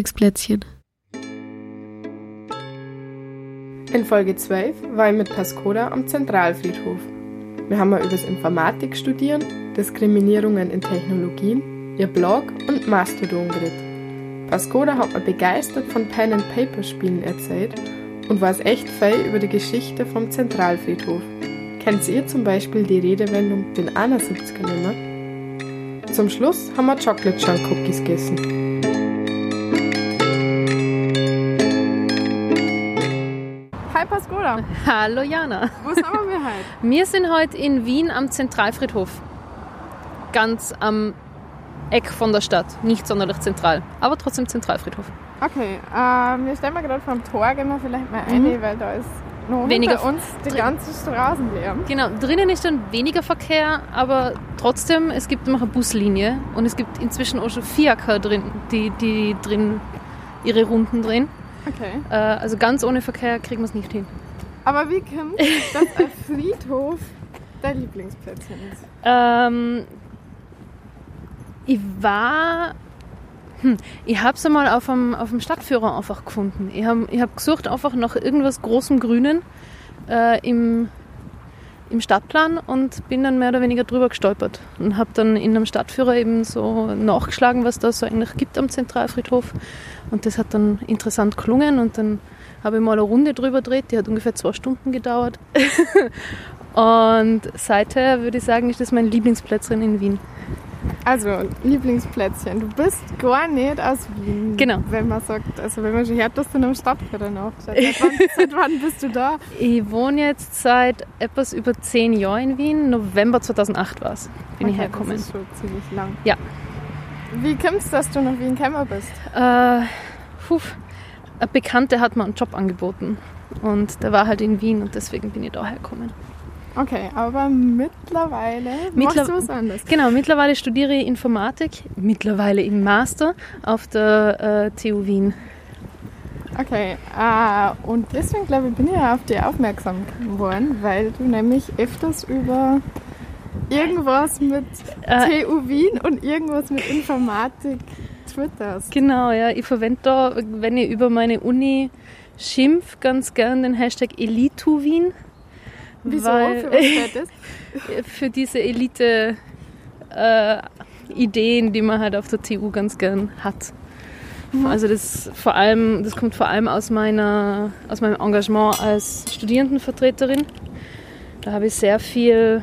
Lieblingsplätzchen. In Folge 12 war ich mit Pascoda am Zentralfriedhof. Wir haben mal über das Informatik studieren, Diskriminierungen in Technologien, ihr Blog und Mastodon geredet. Pascoda hat mir begeistert von Pen-and-Paper-Spielen erzählt und weiß echt viel über die Geschichte vom Zentralfriedhof. Kennt ihr zum Beispiel die Redewendung den 71er nimmer? Zum Schluss haben wir Chocolate Chunk Cookies gegessen. Pascola. Hallo Jana. Wo sind wir heute? Wir sind heute in Wien am Zentralfriedhof. Ganz am Eck von der Stadt. Nicht sonderlich zentral, aber trotzdem Zentralfriedhof. Okay, äh, wir stehen mal gerade vor dem Tor, gehen wir vielleicht mal rein, Mhm. weil da ist noch Weniger hinter uns die ganze Straßen leer. Genau, drinnen ist dann weniger Verkehr, aber trotzdem, es gibt noch eine Buslinie und es gibt inzwischen auch schon Fiaker drin, die, die drin ihre Runden drehen. Okay. Äh, also ganz ohne Verkehr kriegen wir es nicht hin. Aber wie kommt dass ein Friedhof dein Lieblingsplätzchen ist? Ähm, ich war. Hm, ich habe es einmal auf dem, auf dem Stadtführer einfach gefunden. Ich habe ich hab gesucht einfach nach irgendwas großem Grünen äh, im, im Stadtplan und bin dann mehr oder weniger drüber gestolpert. Und habe dann in einem Stadtführer eben so nachgeschlagen, was da so eigentlich gibt am Zentralfriedhof. Und das hat dann interessant gelungen und dann habe ich mal eine Runde drüber gedreht, die hat ungefähr zwei Stunden gedauert. Und seither würde ich sagen, ist das mein Lieblingsplätzchen in Wien. Also, Lieblingsplätzchen. Du bist gar nicht aus Wien. Genau. Wenn man sagt, also wenn man schon hört, dass du in einem Stadtviertel nachschaut. Seit wann, seit wann bist du da? Ich wohne jetzt seit etwas über zehn Jahren in Wien. November 2008 war es, bin ich Okay, hergekommen. Das ist schon ziemlich lang. Ja. Wie kommst du, dass du nach Wien gekommen bist? Äh, puh, eine Bekannte hat mir einen Job angeboten. Und der war halt in Wien und deswegen bin ich da hergekommen. Okay, aber mittlerweile Mittler- machst du was anderes. Genau, mittlerweile studiere ich Informatik, mittlerweile im Master auf der äh, TU Wien. Okay, äh, und deswegen glaube ich, bin ich ja auf dich aufmerksam geworden, weil du nämlich öfters über irgendwas mit Äh, TU Wien und irgendwas mit Informatik twitterst. Genau, ja. Ich verwende da, wenn ich über meine Uni schimpf, ganz gern den Hashtag Elitu Wien. Wieso? Weil, Für was steht das? für diese Elite äh, Ideen, die man halt auf der TU ganz gern hat. Also das vor allem, das kommt vor allem aus meiner, aus meinem Engagement als Studierendenvertreterin. Da habe ich sehr viel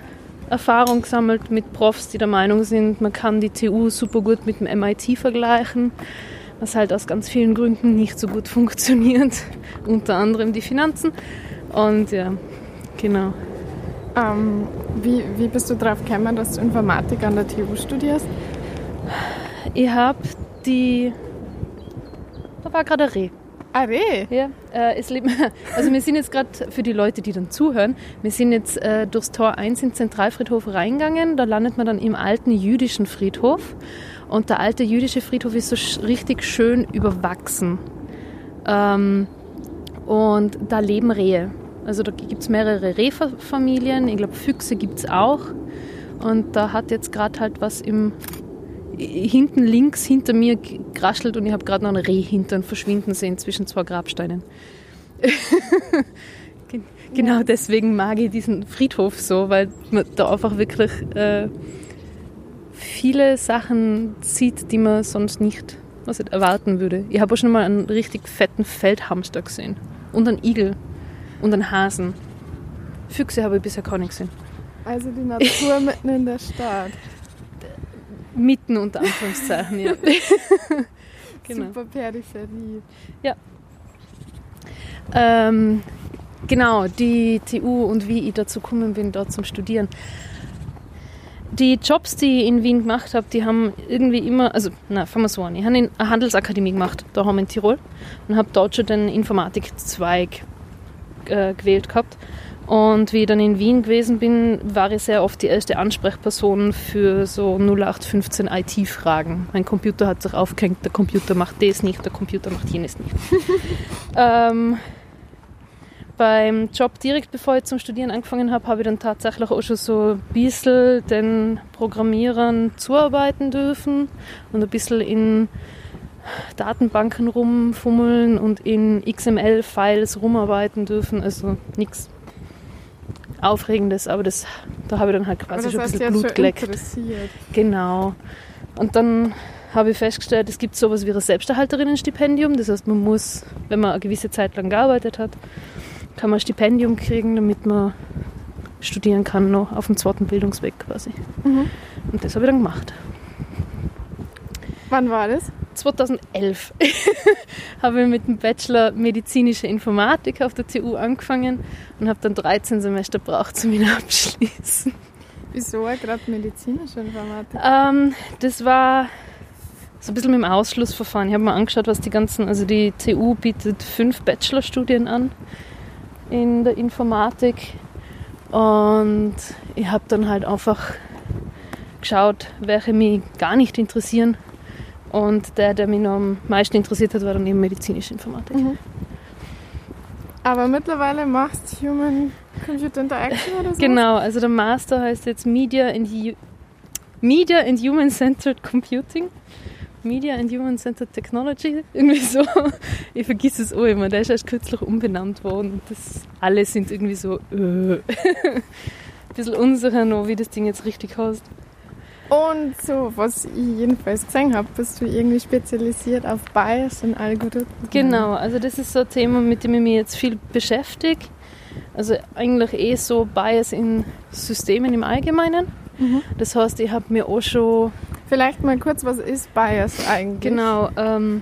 Erfahrung gesammelt mit Profs, die der Meinung sind, man kann die TU super gut mit dem MIT vergleichen, was halt aus ganz vielen Gründen nicht so gut funktioniert, unter anderem die Finanzen. Und ja, genau. Ähm, wie, wie bist du darauf gekommen, dass du Informatik an der TU studierst? Ich habe die. Da war gerade ein Reh. Ah, Reh. Ja, äh, es leben, also wir sind jetzt gerade für die Leute, die dann zuhören, wir sind jetzt äh, durchs Tor 1 in den Zentralfriedhof reingegangen. Da landet man dann im alten jüdischen Friedhof. Und der alte jüdische Friedhof ist so sch richtig schön überwachsen. Ähm, und da leben Rehe. Also da gibt es mehrere Rehfamilien. Ich glaube, Füchse gibt es auch. Und da hat jetzt gerade halt was im hinten links hinter mir geraschelt und ich habe gerade noch ein Rehhintern verschwinden sehen zwischen zwei Grabsteinen. Gen- genau deswegen mag ich diesen Friedhof so, weil man da einfach wirklich äh, viele Sachen sieht, die man sonst nicht was ich, erwarten würde. Ich habe auch schon mal einen richtig fetten Feldhamster gesehen und einen Igel und einen Hasen. Füchse habe ich bisher gar nicht gesehen. Also die Natur mitten in der Stadt. Mitten unter Anführungszeichen, ja. genau. Super Peripherie. Ähm, genau, die TU und wie ich dazu gekommen bin, dort zum Studieren. Die Jobs, die ich in Wien gemacht habe, die haben irgendwie immer, also, na, fangen wir so an. Ich habe in eine Handelsakademie gemacht, da haben wir in Tirol, und habe dort schon den Informatikzweig äh, gewählt gehabt. Und wie ich dann in Wien gewesen bin, war ich sehr oft die erste Ansprechperson für so 0815 IT-Fragen. Mein Computer hat sich aufgehängt, der Computer macht das nicht, der Computer macht jenes nicht. ähm, beim Job direkt bevor ich zum Studieren angefangen habe, habe ich dann tatsächlich auch schon so ein bisschen den Programmierern zuarbeiten dürfen und ein bisschen in Datenbanken rumfummeln und in XML-Files rumarbeiten dürfen. Also nichts Aufregendes, aber das, da habe ich dann halt quasi schon ein bisschen Blut geleckt. Genau. Und dann habe ich festgestellt, es gibt sowas wie ein Selbsterhalterinnenstipendium. Das heißt, man muss, wenn man eine gewisse Zeit lang gearbeitet hat, kann man ein Stipendium kriegen, damit man studieren kann, noch auf dem zweiten Bildungsweg quasi. Mhm. Und das habe ich dann gemacht. Wann war das? 2011 habe ich mit dem Bachelor medizinische Informatik auf der TU angefangen und habe dann 13 Semester gebraucht, um ihn abschließen. Wieso gerade medizinische Informatik? Ähm, das war so ein bisschen mit dem Ausschlussverfahren. Ich habe mir angeschaut, was die ganzen, also die TU bietet fünf Bachelorstudien an in der Informatik und ich habe dann halt einfach geschaut, welche mich gar nicht interessieren und der, der mich noch am meisten interessiert hat, war dann eben medizinische Informatik. Mhm. Aber mittlerweile machst du Human Computer Interaction oder so? Genau, also der Master heißt jetzt Media and, Media and Human Centered Computing. Media and Human Centered Technology, irgendwie so. Ich vergesse es auch immer, der ist erst kürzlich umbenannt worden. Das, alle sind irgendwie so, äh. ein bisschen unsicher noch, wie das Ding jetzt richtig heißt. Und so, was ich jedenfalls gesehen habe, bist du irgendwie spezialisiert auf Bias und Algorithmen. Genau, also das ist so ein Thema, mit dem ich mich jetzt viel beschäftige. Also eigentlich eh so Bias in Systemen im Allgemeinen. Mhm. Das heißt, ich habe mir auch schon... Vielleicht mal kurz, was ist Bias eigentlich? Genau, ähm,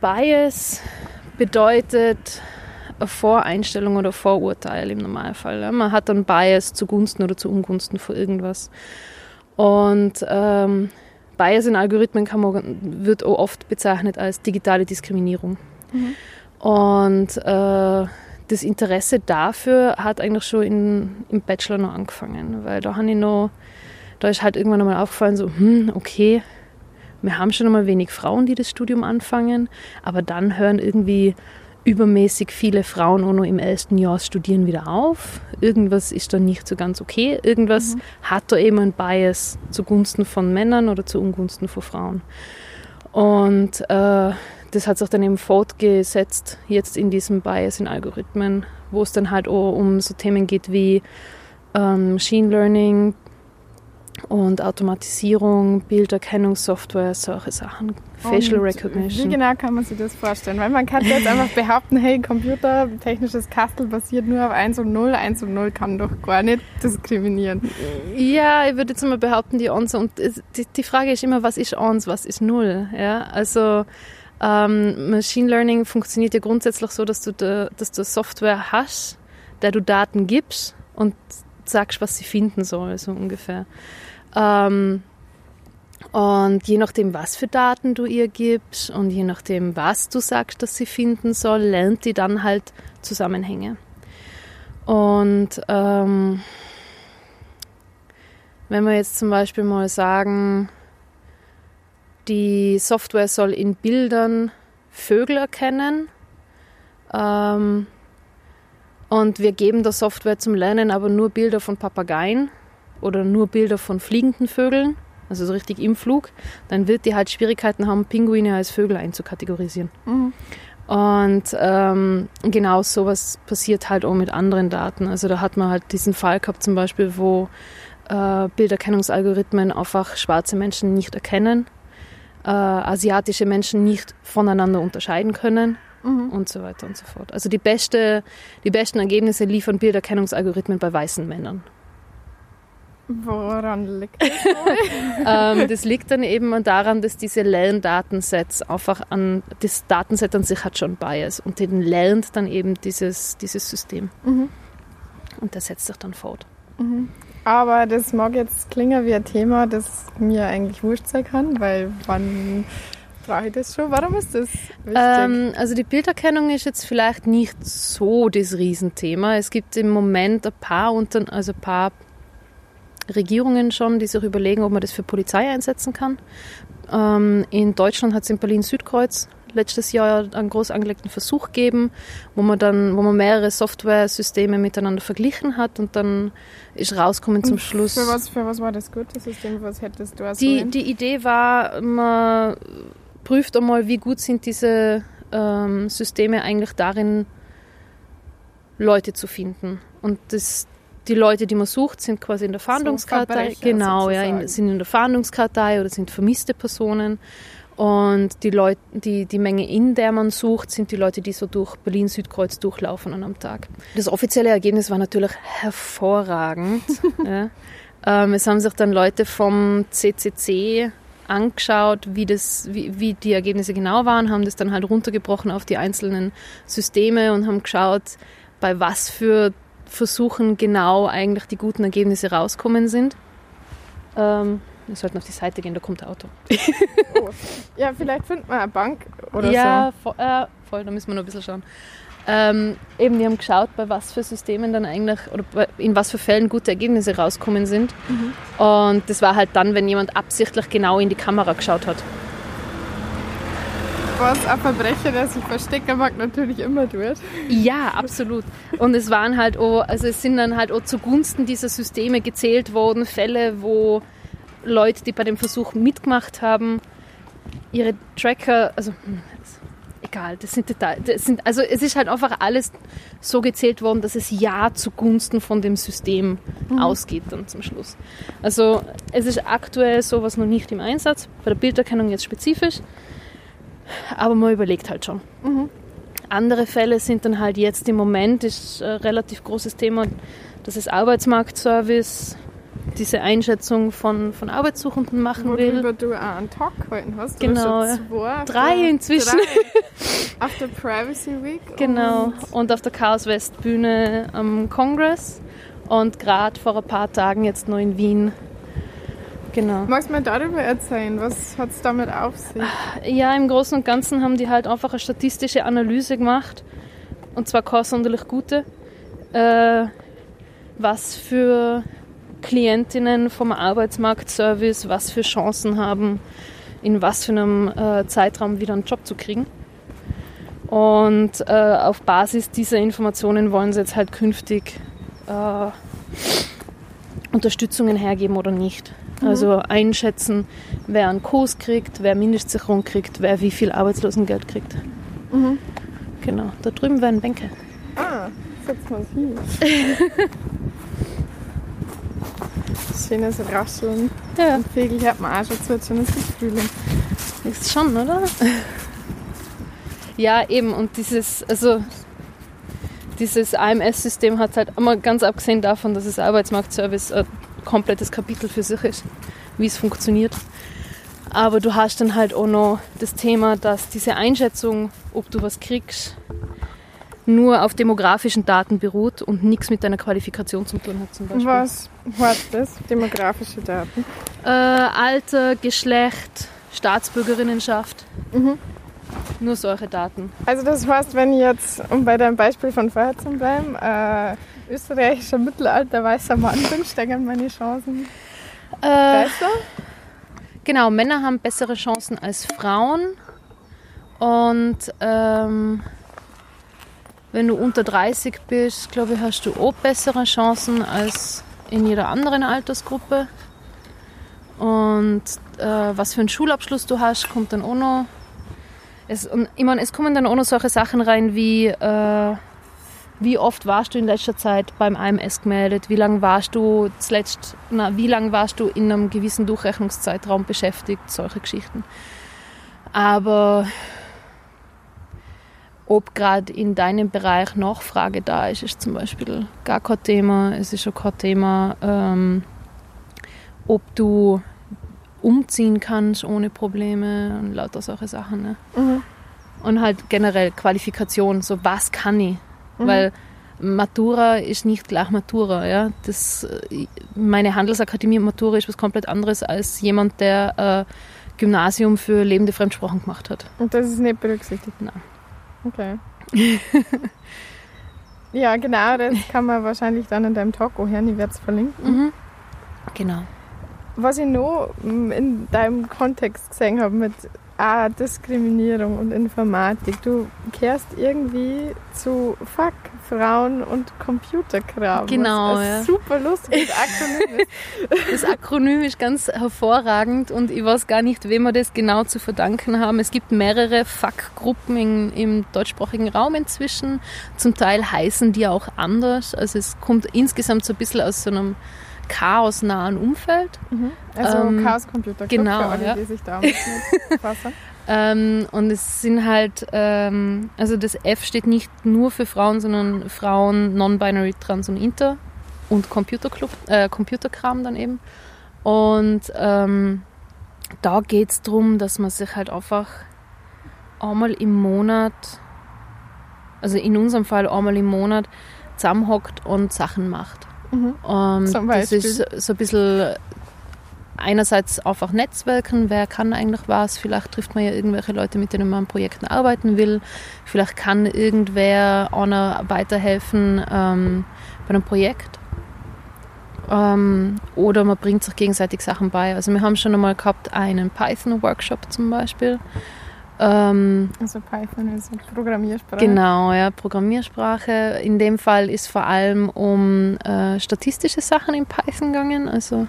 Bias bedeutet eine Voreinstellung oder Vorurteil im Normalfall. Man hat dann Bias zugunsten oder zu Ungunsten von irgendwas. Und ähm, Bias in Algorithmen kann man, wird auch oft bezeichnet als digitale Diskriminierung. Mhm. Und äh, das Interesse dafür hat eigentlich schon in, im Bachelor noch angefangen, weil da habe ich noch, da ist halt irgendwann einmal aufgefallen, so, hm, okay, wir haben schon einmal wenig Frauen, die das Studium anfangen, aber dann hören irgendwie übermäßig viele Frauen auch noch im ersten Jahr studieren wieder auf. Irgendwas ist da nicht so ganz okay. Irgendwas mhm. hat da eben ein Bias zugunsten von Männern oder zu Ungunsten von Frauen. Und äh, das hat sich dann eben fortgesetzt jetzt in diesem Bias in Algorithmen, wo es dann halt auch um so Themen geht wie ähm, Machine Learning, und Automatisierung, Bilderkennungssoftware, solche Sachen, Facial und Recognition. Wie genau kann man sich das vorstellen? Weil man kann jetzt einfach behaupten, hey, Computer, technisches Kastel basiert nur auf 1 und 0, 1 und 0 kann doch gar nicht diskriminieren. Ja, ich würde jetzt mal behaupten, die 1 und die, die Frage ist immer, was ist 1, was ist 0? Ja, also ähm, Machine Learning funktioniert ja grundsätzlich so, dass du, da, dass du Software hast, der du Daten gibst und sagst, was sie finden soll, so ungefähr. Ähm, und je nachdem, was für Daten du ihr gibst und je nachdem, was du sagst, dass sie finden soll, lernt die dann halt Zusammenhänge. Und ähm, wenn wir jetzt zum Beispiel mal sagen, die Software soll in Bildern Vögel erkennen ähm, und wir geben der Software zum Lernen aber nur Bilder von Papageien, oder nur Bilder von fliegenden Vögeln, also so richtig im Flug, dann wird die halt Schwierigkeiten haben, Pinguine als Vögel einzukategorisieren. Mhm. Und ähm, genau sowas passiert halt auch mit anderen Daten. Also da hat man halt diesen Fall gehabt zum Beispiel, wo äh, Bilderkennungsalgorithmen einfach schwarze Menschen nicht erkennen, äh, asiatische Menschen nicht voneinander unterscheiden können mhm. und so weiter und so fort. Also die, beste, die besten Ergebnisse liefern Bilderkennungsalgorithmen bei weißen Männern. Woran liegt das? ähm, das liegt dann eben daran, dass diese Lerndatensets einfach an, das Datenset an sich hat schon Bias und den lernt dann eben dieses, dieses System. Mhm. Und der setzt sich dann fort. Mhm. Aber das mag jetzt klingen wie ein Thema, das mir eigentlich wurscht sein kann, weil wann brauche ich das schon? Warum ist das wichtig? Ähm, also die Bilderkennung ist jetzt vielleicht nicht so das Riesenthema. Es gibt im Moment ein paar, unter, also ein paar Regierungen schon, die sich überlegen, ob man das für Polizei einsetzen kann. Ähm, in Deutschland hat es in Berlin-Südkreuz letztes Jahr einen groß angelegten Versuch gegeben, wo man dann, wo man mehrere Software-Systeme miteinander verglichen hat und dann ist rausgekommen zum Schluss. Für was, für was war das gute System? Was hättest du als Die, die Idee war, man prüft einmal, wie gut sind diese ähm, Systeme eigentlich darin, Leute zu finden. Und das, die Leute, die man sucht, sind quasi in der Fahndungskartei. Verbrecher genau, ja, in, sozusagen. sind in der Fahndungskartei oder sind vermisste Personen. Und die, Leute, die, die Menge, in der man sucht, sind die Leute, die so durch Berlin-Südkreuz durchlaufen an einem Tag. Das offizielle Ergebnis war natürlich hervorragend. ja. ähm, es haben sich dann Leute vom CCC angeschaut, wie, das, wie, wie die Ergebnisse genau waren, haben das dann halt runtergebrochen auf die einzelnen Systeme und haben geschaut, bei was für Versuchen genau eigentlich die guten Ergebnisse rauskommen sind. Ähm, wir sollten auf die Seite gehen, da kommt ein Auto. Oh. Ja, vielleicht findet man eine Bank oder ja, vo äh, voll, da müssen wir noch ein bisschen schauen. Ähm, eben, wir haben geschaut, bei was für Systemen dann eigentlich oder bei, in was für Fällen gute Ergebnisse rauskommen sind. Und das war halt dann, wenn jemand absichtlich genau in die Kamera geschaut hat. Was ein Verbrecher, der sich verstecken mag, natürlich immer tut. Ja, absolut. Und es waren halt auch, also es sind dann halt auch zugunsten dieser Systeme gezählt worden, Fälle, wo Leute, die bei dem Versuch mitgemacht haben, ihre Tracker, also hm, egal, das sind Details, das sind, also es ist halt einfach alles so gezählt worden, dass es ja zugunsten von dem System ausgeht dann zum Schluss. Also es ist aktuell sowas noch nicht im Einsatz, bei der Bilderkennung jetzt spezifisch, aber man überlegt halt schon. Andere Fälle sind dann halt jetzt im Moment, ist ein relativ großes Thema, das ist Arbeitsmarktservice, diese Einschätzung von, von Arbeitssuchenden machen will. Worüber du auch einen Talk gehalten hast. Du Genau, hast schon zwei, Drei inzwischen. Drei. Auf der Privacy Week. Genau. Und Und auf der Chaos West Bühne am Kongress und gerade vor ein paar Tagen jetzt noch in Wien. Genau. magst du mir darüber erzählen? Was hat es damit auf sich? Ja, im Großen und Ganzen haben die halt einfach eine statistische Analyse gemacht. Und zwar keine sonderlich gute. Äh, was für Klientinnen vom Arbeitsmarktservice was für Chancen haben, in was für einem äh, Zeitraum wieder einen Job zu kriegen. Und äh, auf Basis dieser Informationen wollen sie jetzt halt künftig äh, Unterstützungen hergeben oder nicht. Also einschätzen, wer einen Kurs kriegt, wer Mindestsicherung kriegt, wer wie viel Arbeitslosengeld kriegt. Genau, da drüben werden Bänke. Ah, setz mal hin. Schönes Rascheln. Ja, Und Vögel hört man auch schon. Es ist Frühling. ist schon, oder? ja, eben, und dieses, also dieses AMS-System hat halt immer ganz abgesehen davon, dass es Arbeitsmarktservice ein komplettes Kapitel für sich ist, wie es funktioniert. Aber du hast dann halt auch noch das Thema, dass diese Einschätzung, ob du was kriegst, nur auf demografischen Daten beruht und nichts mit deiner Qualifikation zu tun hat zum Beispiel. Was heißt das? Demografische Daten. Äh, Alter, Geschlecht, Staatsbürgerinnenschaft. Nur solche Daten. Also das heißt, wenn ich jetzt, um bei deinem Beispiel von vorher zu bleiben, äh, österreichischer Mittelalter weißer Mann bin, steigern meine Chancen Äh, besser? genau, Männer haben bessere Chancen als Frauen. Und ähm, wenn du unter 30 bist, glaube ich, hast du auch bessere Chancen als in jeder anderen Altersgruppe. Und äh, was für einen Schulabschluss du hast, kommt dann auch noch. Es, und, ich meine, es kommen dann auch noch solche Sachen rein wie, äh, wie oft warst du in letzter Zeit beim AMS gemeldet, wie lange warst du zuletzt, na, wie lange warst du in einem gewissen Durchrechnungszeitraum beschäftigt, solche Geschichten. Aber ob gerade in deinem Bereich Nachfrage da ist, ist zum Beispiel gar kein Thema. Es ist auch kein Thema, ähm, ob du umziehen kannst ohne Probleme und lauter solche Sachen. Ne? Mhm. Und halt generell Qualifikation, so was kann ich? Weil Matura ist nicht gleich Matura. Ja? Das, meine Handelsakademie Matura ist was komplett anderes als jemand, der äh, Gymnasium für lebende Fremdsprachen gemacht hat. Und das ist nicht berücksichtigt? Nein. Okay. ja, genau, das kann man wahrscheinlich dann in deinem Talk auch hören. Ich werde es verlinken. Mhm. Genau. was ich noch in deinem Kontext gesehen habe mit ah, Diskriminierung und Informatik. Du kehrst irgendwie zu Fuck, Frauen und Computerkram. Genau, was ja. Super lustig. Ist. Das Akronym ist ganz hervorragend und ich weiß gar nicht, wem wir das genau zu verdanken haben. Es gibt mehrere Fuck-Gruppen im deutschsprachigen Raum inzwischen. Zum Teil heißen die auch anders. Also es kommt insgesamt so ein bisschen aus so einem chaosnahen Umfeld. Also Ähm, Chaos Computer Club genau, für alle, ja. die sich da befassen. Ähm, und es sind halt, ähm, also das F steht nicht nur für Frauen, sondern Frauen, Non-Binary, Trans und Inter und Computerclub, äh, Computerkram dann eben. Und ähm, da geht es darum, dass man sich halt einfach einmal im Monat, also in unserem Fall einmal im Monat, zusammenhockt und Sachen macht. Mhm. Zum das ist so ein bisschen einerseits einfach Netzwerken, wer kann eigentlich was, vielleicht trifft man ja irgendwelche Leute, mit denen man an Projekten arbeiten will, vielleicht kann irgendwer einer weiterhelfen ähm, bei einem Projekt ähm, oder man bringt sich gegenseitig Sachen bei. Also wir haben schon einmal gehabt einen Python-Workshop zum Beispiel. Ähm, Also Python ist eine Programmiersprache. Genau, ja, Programmiersprache. In dem Fall ist vor allem um äh, statistische Sachen in Python gegangen. Also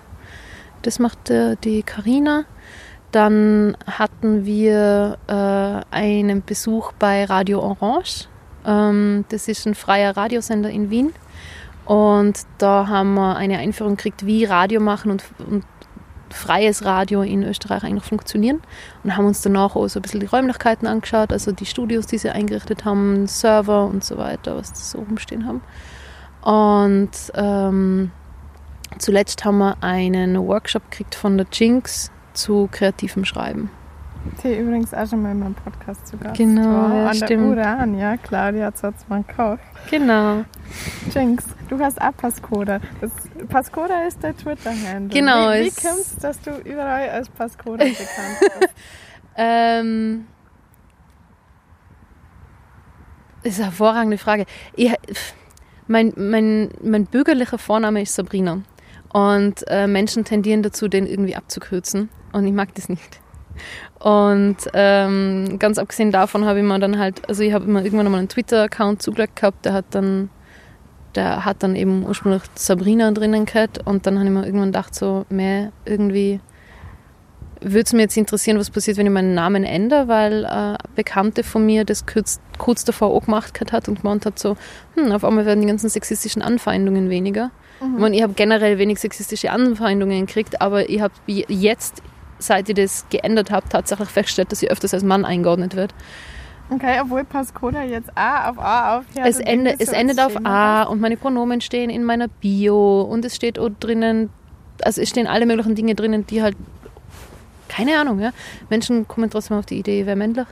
das macht äh, die Karina. Dann hatten wir äh, einen Besuch bei Radio Orange. Ähm, das ist ein freier Radiosender in Wien. Und da haben wir eine Einführung gekriegt, wie Radio machen und, und freies Radio in Österreich eigentlich funktionieren. Und haben uns danach auch so ein bisschen die Räumlichkeiten angeschaut, also die Studios, die sie eingerichtet haben, Server und so weiter, was sie so rumstehen haben. Und ähm, zuletzt haben wir einen Workshop gekriegt von der Jinx zu kreativem Schreiben. Die übrigens auch schon mal in meinem Podcast zu Gast Genau, war. ja, An stimmt. der Uran, ja, Claudia Zotzmann-Koch. Genau. Jinx, du hast auch Pascoda. Das, Pascoda ist der Twitter-Handle. Genau, Wie, wie kommt es, dass du überall als Pascoda bekannt bist? Ähm, das ist eine hervorragende Frage. Ich, mein, mein, mein bürgerlicher Vorname ist Sabrina. Und äh, Menschen tendieren dazu, den irgendwie abzukürzen. Und ich mag das nicht. Und ähm, ganz abgesehen davon habe ich mir dann halt, also ich habe immer irgendwann mal einen Twitter-Account zugelegt gehabt, der hat dann, der hat dann eben ursprünglich Sabrina drinnen gehabt und dann habe ich mir irgendwann gedacht, so, mehr irgendwie würde es mir jetzt interessieren, was passiert, wenn ich meinen Namen ändere, weil äh, eine Bekannte von mir das kurz, kurz davor auch gemacht gehabt hat und gemeint hat so, hm, auf einmal werden die ganzen sexistischen Anfeindungen weniger. Ich, meine, ich habe generell wenig sexistische Anfeindungen gekriegt, aber ich habe jetzt, seit ich das geändert habe, tatsächlich festgestellt, dass ich öfters als Mann eingeordnet wird. Okay, obwohl Pascoda jetzt A auf A aufhört. es, ende, es endet auf A und meine Pronomen stehen in meiner Bio und es steht auch drinnen, also es stehen alle möglichen Dinge drinnen, die halt, keine Ahnung, ja. Menschen kommen trotzdem auf die Idee, wer männlich.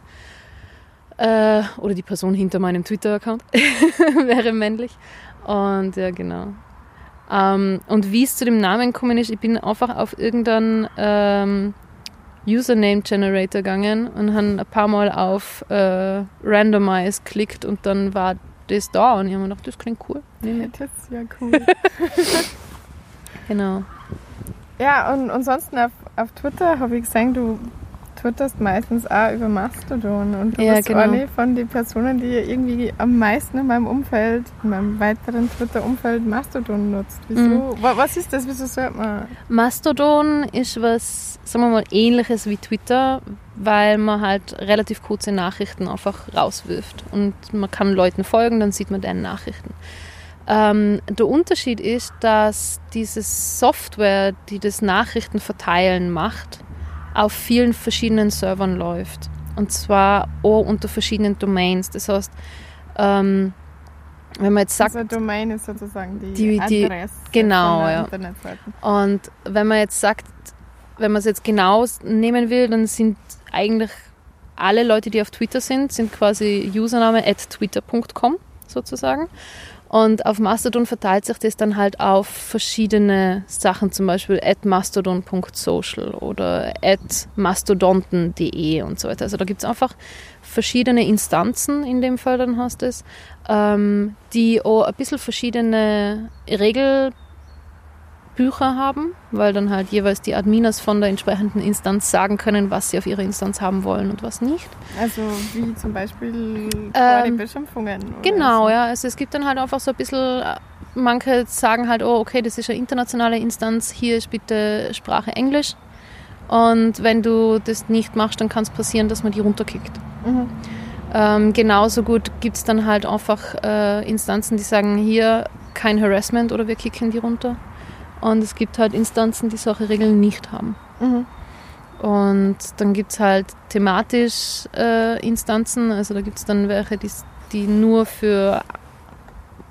Äh, oder die Person hinter meinem Twitter-Account wäre männlich. Und ja, genau. Ähm, und wie es zu dem Namen gekommen ist, ich bin einfach auf irgendeinen ähm, Username-Generator gegangen und habe ein paar Mal auf äh, Randomize geklickt und dann war das da und ich habe mir gedacht, das klingt cool. Ich. Das ist ja cool. Genau. ja, und ansonsten auf, auf Twitter habe ich gesehen, du twitterst meistens auch über Mastodon. Und du Ja, bist genau. eine von den Personen, die irgendwie am meisten in meinem Umfeld, in meinem weiteren Twitter-Umfeld Mastodon nutzt. Wieso? Mhm. Wa- Was ist das? Wieso sollte man? Mastodon ist was, sagen wir mal, ähnliches wie Twitter, weil man halt relativ kurze Nachrichten einfach rauswirft. Und man kann Leuten folgen, dann sieht man deren Nachrichten. Ähm, der Unterschied ist, dass diese Software, die das Nachrichten verteilen macht, auf vielen verschiedenen Servern läuft. Und zwar auch unter verschiedenen Domains. Das heißt, ähm, wenn man jetzt sagt, Also Domain ist sozusagen die, Die- die- Adresse genau, von der ja. Internetseite. Und wenn man jetzt sagt, wenn man es jetzt genau nehmen will, dann sind eigentlich alle Leute, die auf Twitter sind, sind quasi Username at twitter.com sozusagen. Und auf Mastodon verteilt sich das dann halt auf verschiedene Sachen, zum Beispiel at mastodon.social oder at mastodonten.de und so weiter. Also da gibt es einfach verschiedene Instanzen, in dem Fall dann hast es, ähm, die auch ein bisschen verschiedene Regel Bücher haben, weil dann halt jeweils die Adminers von der entsprechenden Instanz sagen können, was sie auf ihrer Instanz haben wollen und was nicht. Also wie zum Beispiel Ähm, Beschimpfungen. oder Genau, so. ja. Also es gibt dann halt einfach so ein bisschen, manche sagen halt, oh, okay, das ist eine internationale Instanz, hier ist bitte Sprache Englisch. Und wenn du das nicht machst, dann kann es passieren, dass man die runterkickt. Mhm. Ähm, genauso gut gibt es dann halt einfach äh, Instanzen, die sagen, hier kein Harassment oder wir kicken die runter. Und es gibt halt Instanzen, die solche Regeln nicht haben. Mhm. Und dann gibt es halt thematisch äh, Instanzen, also da gibt es dann welche, die, die nur für,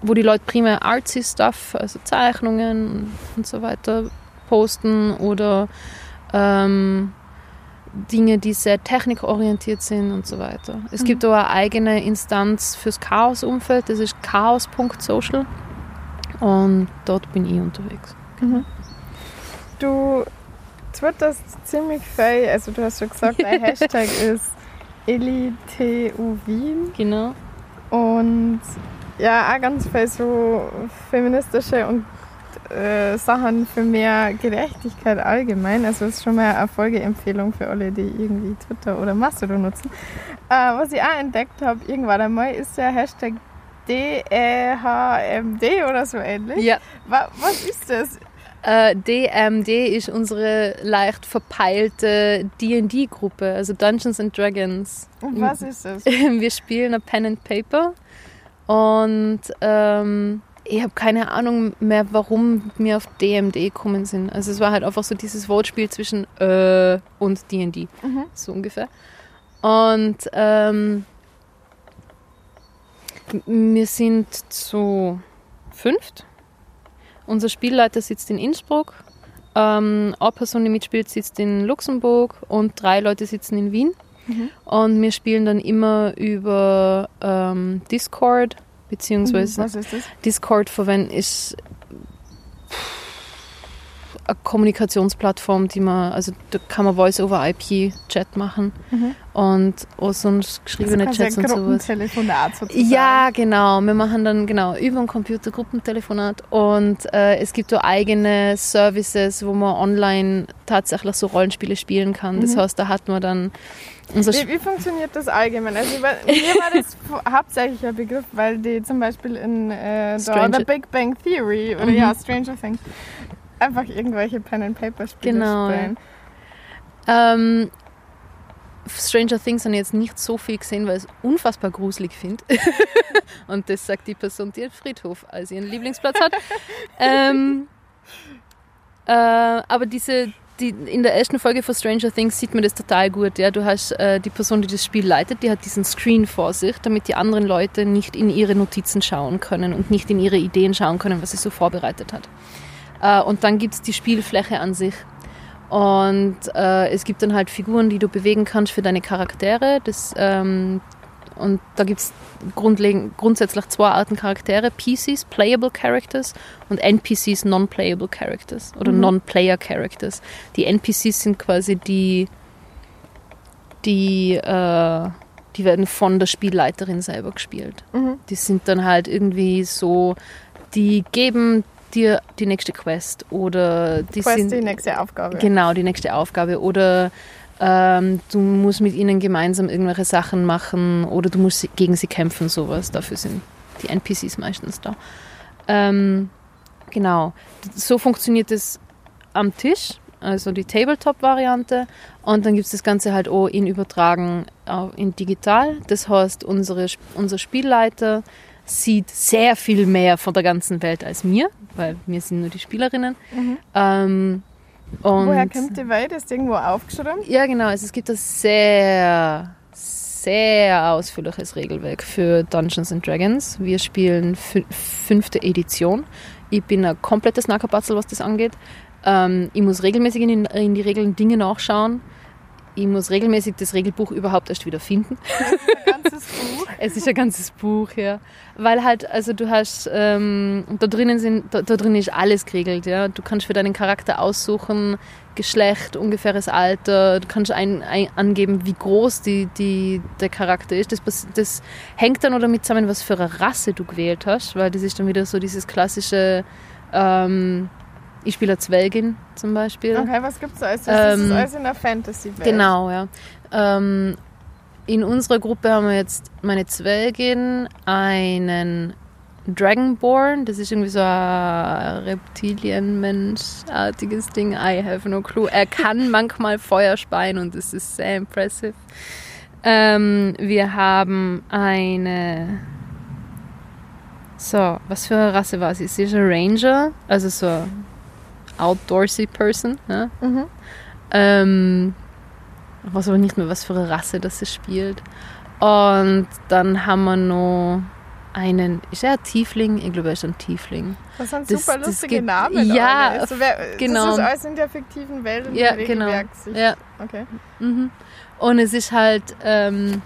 wo die Leute primär artsy Stuff, also Zeichnungen und so weiter posten oder ähm, Dinge, die sehr technikorientiert sind und so weiter. Es Mhm. gibt auch eine eigene Instanz fürs Chaos-Umfeld, das ist chaos.social und dort bin ich unterwegs. Mhm. Du twitterst ziemlich viel, also du hast schon gesagt, dein Hashtag ist EliTU Wien Genau. und ja, auch ganz viel so feministische und äh, Sachen für mehr Gerechtigkeit allgemein. Also es ist schon mal eine Folgeempfehlung für alle, die irgendwie Twitter oder Mastodon nutzen. Äh, was ich auch entdeckt habe, irgendwann einmal, ist der Hashtag DEHMD oder so ähnlich. Ja. Wa was ist das? Äh, DMD ist unsere leicht verpeilte D&D-Gruppe, also Dungeons and Dragons. Und was ist das? Wir spielen Pen and Paper und ähm, ich habe keine Ahnung mehr, warum wir auf DMD gekommen sind. Also es war halt einfach so dieses Wortspiel zwischen äh und D&D, Mhm. so ungefähr. Und ähm, wir sind zu fünft. Unser Spielleiter sitzt in Innsbruck. Ähm, eine Person, die mitspielt, sitzt in Luxemburg und drei Leute sitzen in Wien. Mhm. Und wir spielen dann immer über ähm, Discord, beziehungsweise Was ist das? Discord verwenden ist eine Kommunikationsplattform, die man, also da kann man Voice-over-IP-Chat machen Mhm. und auch sonst geschriebene Also Chats ein und sowas. Gruppentelefonat sozusagen. Ja, genau. Wir machen dann genau über den Computer Gruppentelefonat und äh, es gibt auch eigene Services, wo man online tatsächlich so Rollenspiele spielen kann. Das Mhm. heißt, da hat man dann unser Wie, wie funktioniert das allgemein? Also über, mir war das hauptsächlich ein Begriff, weil die zum Beispiel in äh, The Big Bang Theory oder Mhm. ja, Stranger Things einfach irgendwelche Pen and Paper Spiele Genau, spielen. Ähm, Stranger Things habe ich jetzt nicht so viel gesehen, weil ich es unfassbar gruselig finde. Und das sagt die Person, die einen Friedhof als ihren Lieblingsplatz hat. ähm, äh, aber diese, die, in der ersten Folge von Stranger Things sieht man das total gut. Ja? Du hast äh, die Person, die das Spiel leitet, die hat diesen Screen vor sich, damit die anderen Leute nicht in ihre Notizen schauen können und nicht in ihre Ideen schauen können, was sie so vorbereitet hat. Äh, und dann gibt es die Spielfläche an sich. Und äh, es gibt dann halt Figuren, die du bewegen kannst für deine Charaktere. Das, ähm, und da gibt es grundsätzlich zwei Arten Charaktere: PCs, Playable Characters, und NPCs, Non-Playable Characters oder Mhm. Non-Player Characters. Die NPCs sind quasi die, die, äh, die werden von der Spielleiterin selber gespielt. Mhm. Die sind dann halt irgendwie so, die geben dir die nächste Quest oder die Quest sind die nächste Aufgabe. Genau, die nächste Aufgabe. Oder ähm, du musst mit ihnen gemeinsam irgendwelche Sachen machen oder du musst gegen sie kämpfen, sowas. Dafür sind die NPCs meistens da. Ähm, genau, so funktioniert es am Tisch, also die Tabletop-Variante. Und dann gibt es das Ganze halt auch in Übertragen auch in digital. Das heißt, unsere, unser Spielleiter sieht sehr viel mehr von der ganzen Welt als mir, weil wir sind nur die Spielerinnen. Mhm. Ähm, und Woher kommt die Welt? Ist irgendwo aufgeschrieben? ja, genau. Also es gibt ein sehr, sehr ausführliches Regelwerk für Dungeons and Dragons. Wir spielen fün fünfte Edition. Ich bin ein komplettes Nackerbatzel, was das angeht. Ähm, ich muss regelmäßig in, in die Regeln Dinge nachschauen. Ich muss regelmäßig das Regelbuch überhaupt erst wieder finden. Ein ganzes Buch. Es ist ein ganzes Buch, ja. Weil halt, also du hast, ähm, da drinnen sind, da, da drin ist alles geregelt, ja. Du kannst für deinen Charakter aussuchen, Geschlecht, ungefähres Alter, du kannst ein, ein, angeben, wie groß die, die, der Charakter ist. Das, das hängt dann auch damit zusammen, was für eine Rasse du gewählt hast, weil das ist dann wieder so dieses klassische, ähm, Ich spiele Zwelgin zum Beispiel. Okay, was gibt es da alles? Das Ähm, ist alles in der Fantasy-Welt. Genau, ja. Ähm, in unserer Gruppe haben wir jetzt meine Zwelgin, einen Dragonborn, das ist irgendwie so ein Reptilienmenschartiges Ding. I have no clue. Er kann manchmal Feuer speien und das ist sehr impressive. Ähm, wir haben eine. So, was für eine Rasse war sie? Sie ist ein Ranger, also so outdoorsy Person. Ja? Mhm. Ähm, ich weiß aber nicht mehr, was für eine Rasse das sie spielt. Und dann haben wir noch einen, ist er ein Tiefling? Ich glaube, er ist ein Tiefling. Das sind Das- super das lustige gibt- Namen. Ja, also, wer, genau. Das ist alles in der fiktiven Welt und Ja, im genau. Sich- Ja. Okay. Mhm. Und es ist halt, ähm,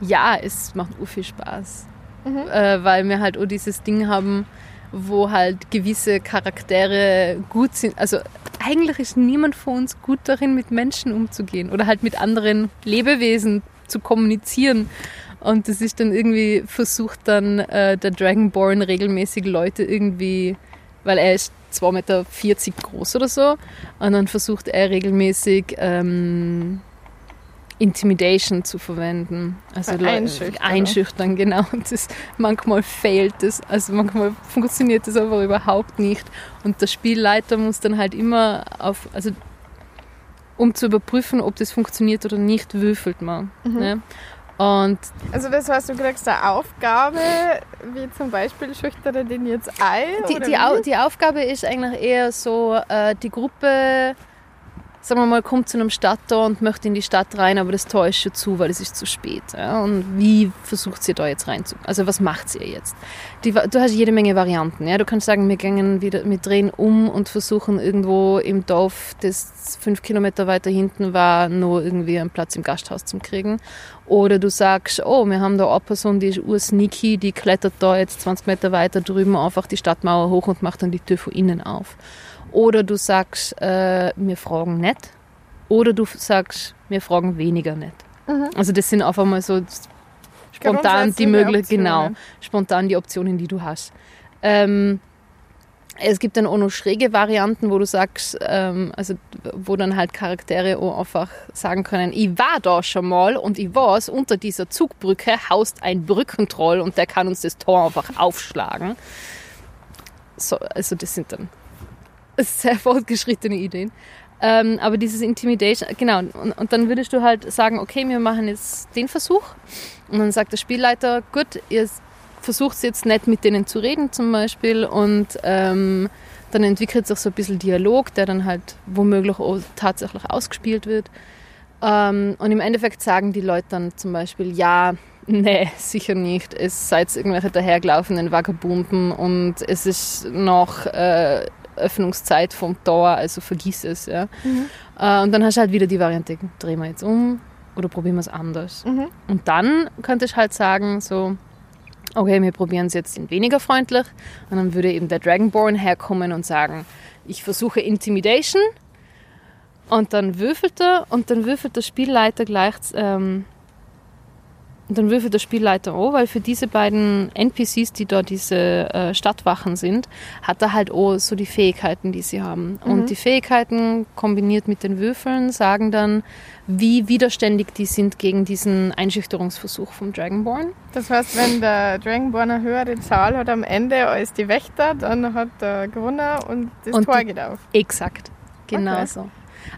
ja, es macht ur viel Spaß. Mhm. Äh, weil wir halt auch dieses Ding haben, wo halt gewisse Charaktere gut sind. Also eigentlich ist niemand von uns gut darin, mit Menschen umzugehen oder halt mit anderen Lebewesen zu kommunizieren. Und das ist dann irgendwie, versucht dann äh, der Dragonborn regelmäßig Leute irgendwie, weil er ist 2,40 Meter groß oder so, und dann versucht er regelmäßig ähm, Intimidation zu verwenden. Also Einschüchtern. Einschüchtern, genau. Und das, manchmal fehlt das, also manchmal funktioniert das aber überhaupt nicht. Und der Spielleiter muss dann halt immer auf, also um zu überprüfen, ob das funktioniert oder nicht, würfelt man. Mhm. Ne? Und Also das heißt, du kriegst eine Aufgabe, wie zum Beispiel schüchtere den jetzt ein? die, die? Au die Aufgabe ist eigentlich eher so, äh, die Gruppe, sagen wir mal, kommt zu einem Stadttor und möchte in die Stadt rein, aber das Tor ist schon zu, weil es ist zu spät. Ja? Und wie versucht sie da jetzt rein zu? Also was macht sie jetzt? Die, du hast jede Menge Varianten. Ja? Du kannst sagen, wir gehen wieder, wir drehen um und versuchen irgendwo im Dorf, das fünf Kilometer weiter hinten war, nur irgendwie einen Platz im Gasthaus zu kriegen. Oder du sagst, oh, wir haben da eine Person, die ist ursneaky, die klettert da jetzt 20 Meter weiter drüben einfach die Stadtmauer hoch und macht dann die Tür von innen auf. Oder du sagst, äh, wir fragen nicht. Oder du sagst, wir fragen weniger nicht. Mhm. Also das sind einfach mal so spontan die Möglichkeiten, genau, spontan die Optionen, die du hast. Ähm, es gibt dann auch noch schräge Varianten, wo du sagst, ähm, also wo dann halt Charaktere auch einfach sagen können, ich war da schon mal und ich weiß, unter dieser Zugbrücke haust ein Brückentroll und der kann uns das Tor einfach aufschlagen. So, also das sind dann sehr fortgeschrittene Ideen. Ähm, aber dieses Intimidation, genau, und, und dann würdest du halt sagen, okay, wir machen jetzt den Versuch. Und dann sagt der Spielleiter, gut, ihr versucht jetzt nicht mit denen zu reden zum Beispiel und ähm, dann entwickelt sich so ein bisschen Dialog, der dann halt womöglich auch tatsächlich ausgespielt wird. Ähm, und im Endeffekt sagen die Leute dann zum Beispiel, ja, nee, sicher nicht. Es seid irgendwelche dahergelaufenen Vagabunden und es ist noch äh, Öffnungszeit vom Tor, also vergiss es. Ja. Mhm. Äh, und dann hast du halt wieder die Variante, drehen wir jetzt um oder probieren wir es anders. Mhm. Und dann könnte ich halt sagen, so, okay, wir probieren es jetzt in weniger freundlich. Und dann würde eben der Dragonborn herkommen und sagen, ich versuche Intimidation. Und dann würfelt er und dann würfelt der Spielleiter gleich, ähm, und dann würfelt der Spielleiter auch, weil für diese beiden NPCs, die da diese äh, Stadtwachen sind, hat er halt auch so die Fähigkeiten, die sie haben. Mhm. Und die Fähigkeiten kombiniert mit den Würfeln sagen dann, wie widerständig die sind gegen diesen Einschüchterungsversuch vom Dragonborn. Das heißt, wenn der Dragonborn eine höhere Zahl hat am Ende als die Wächter, dann hat er gewonnen und das Und Tor geht auf. Exakt. Genau Okay. so.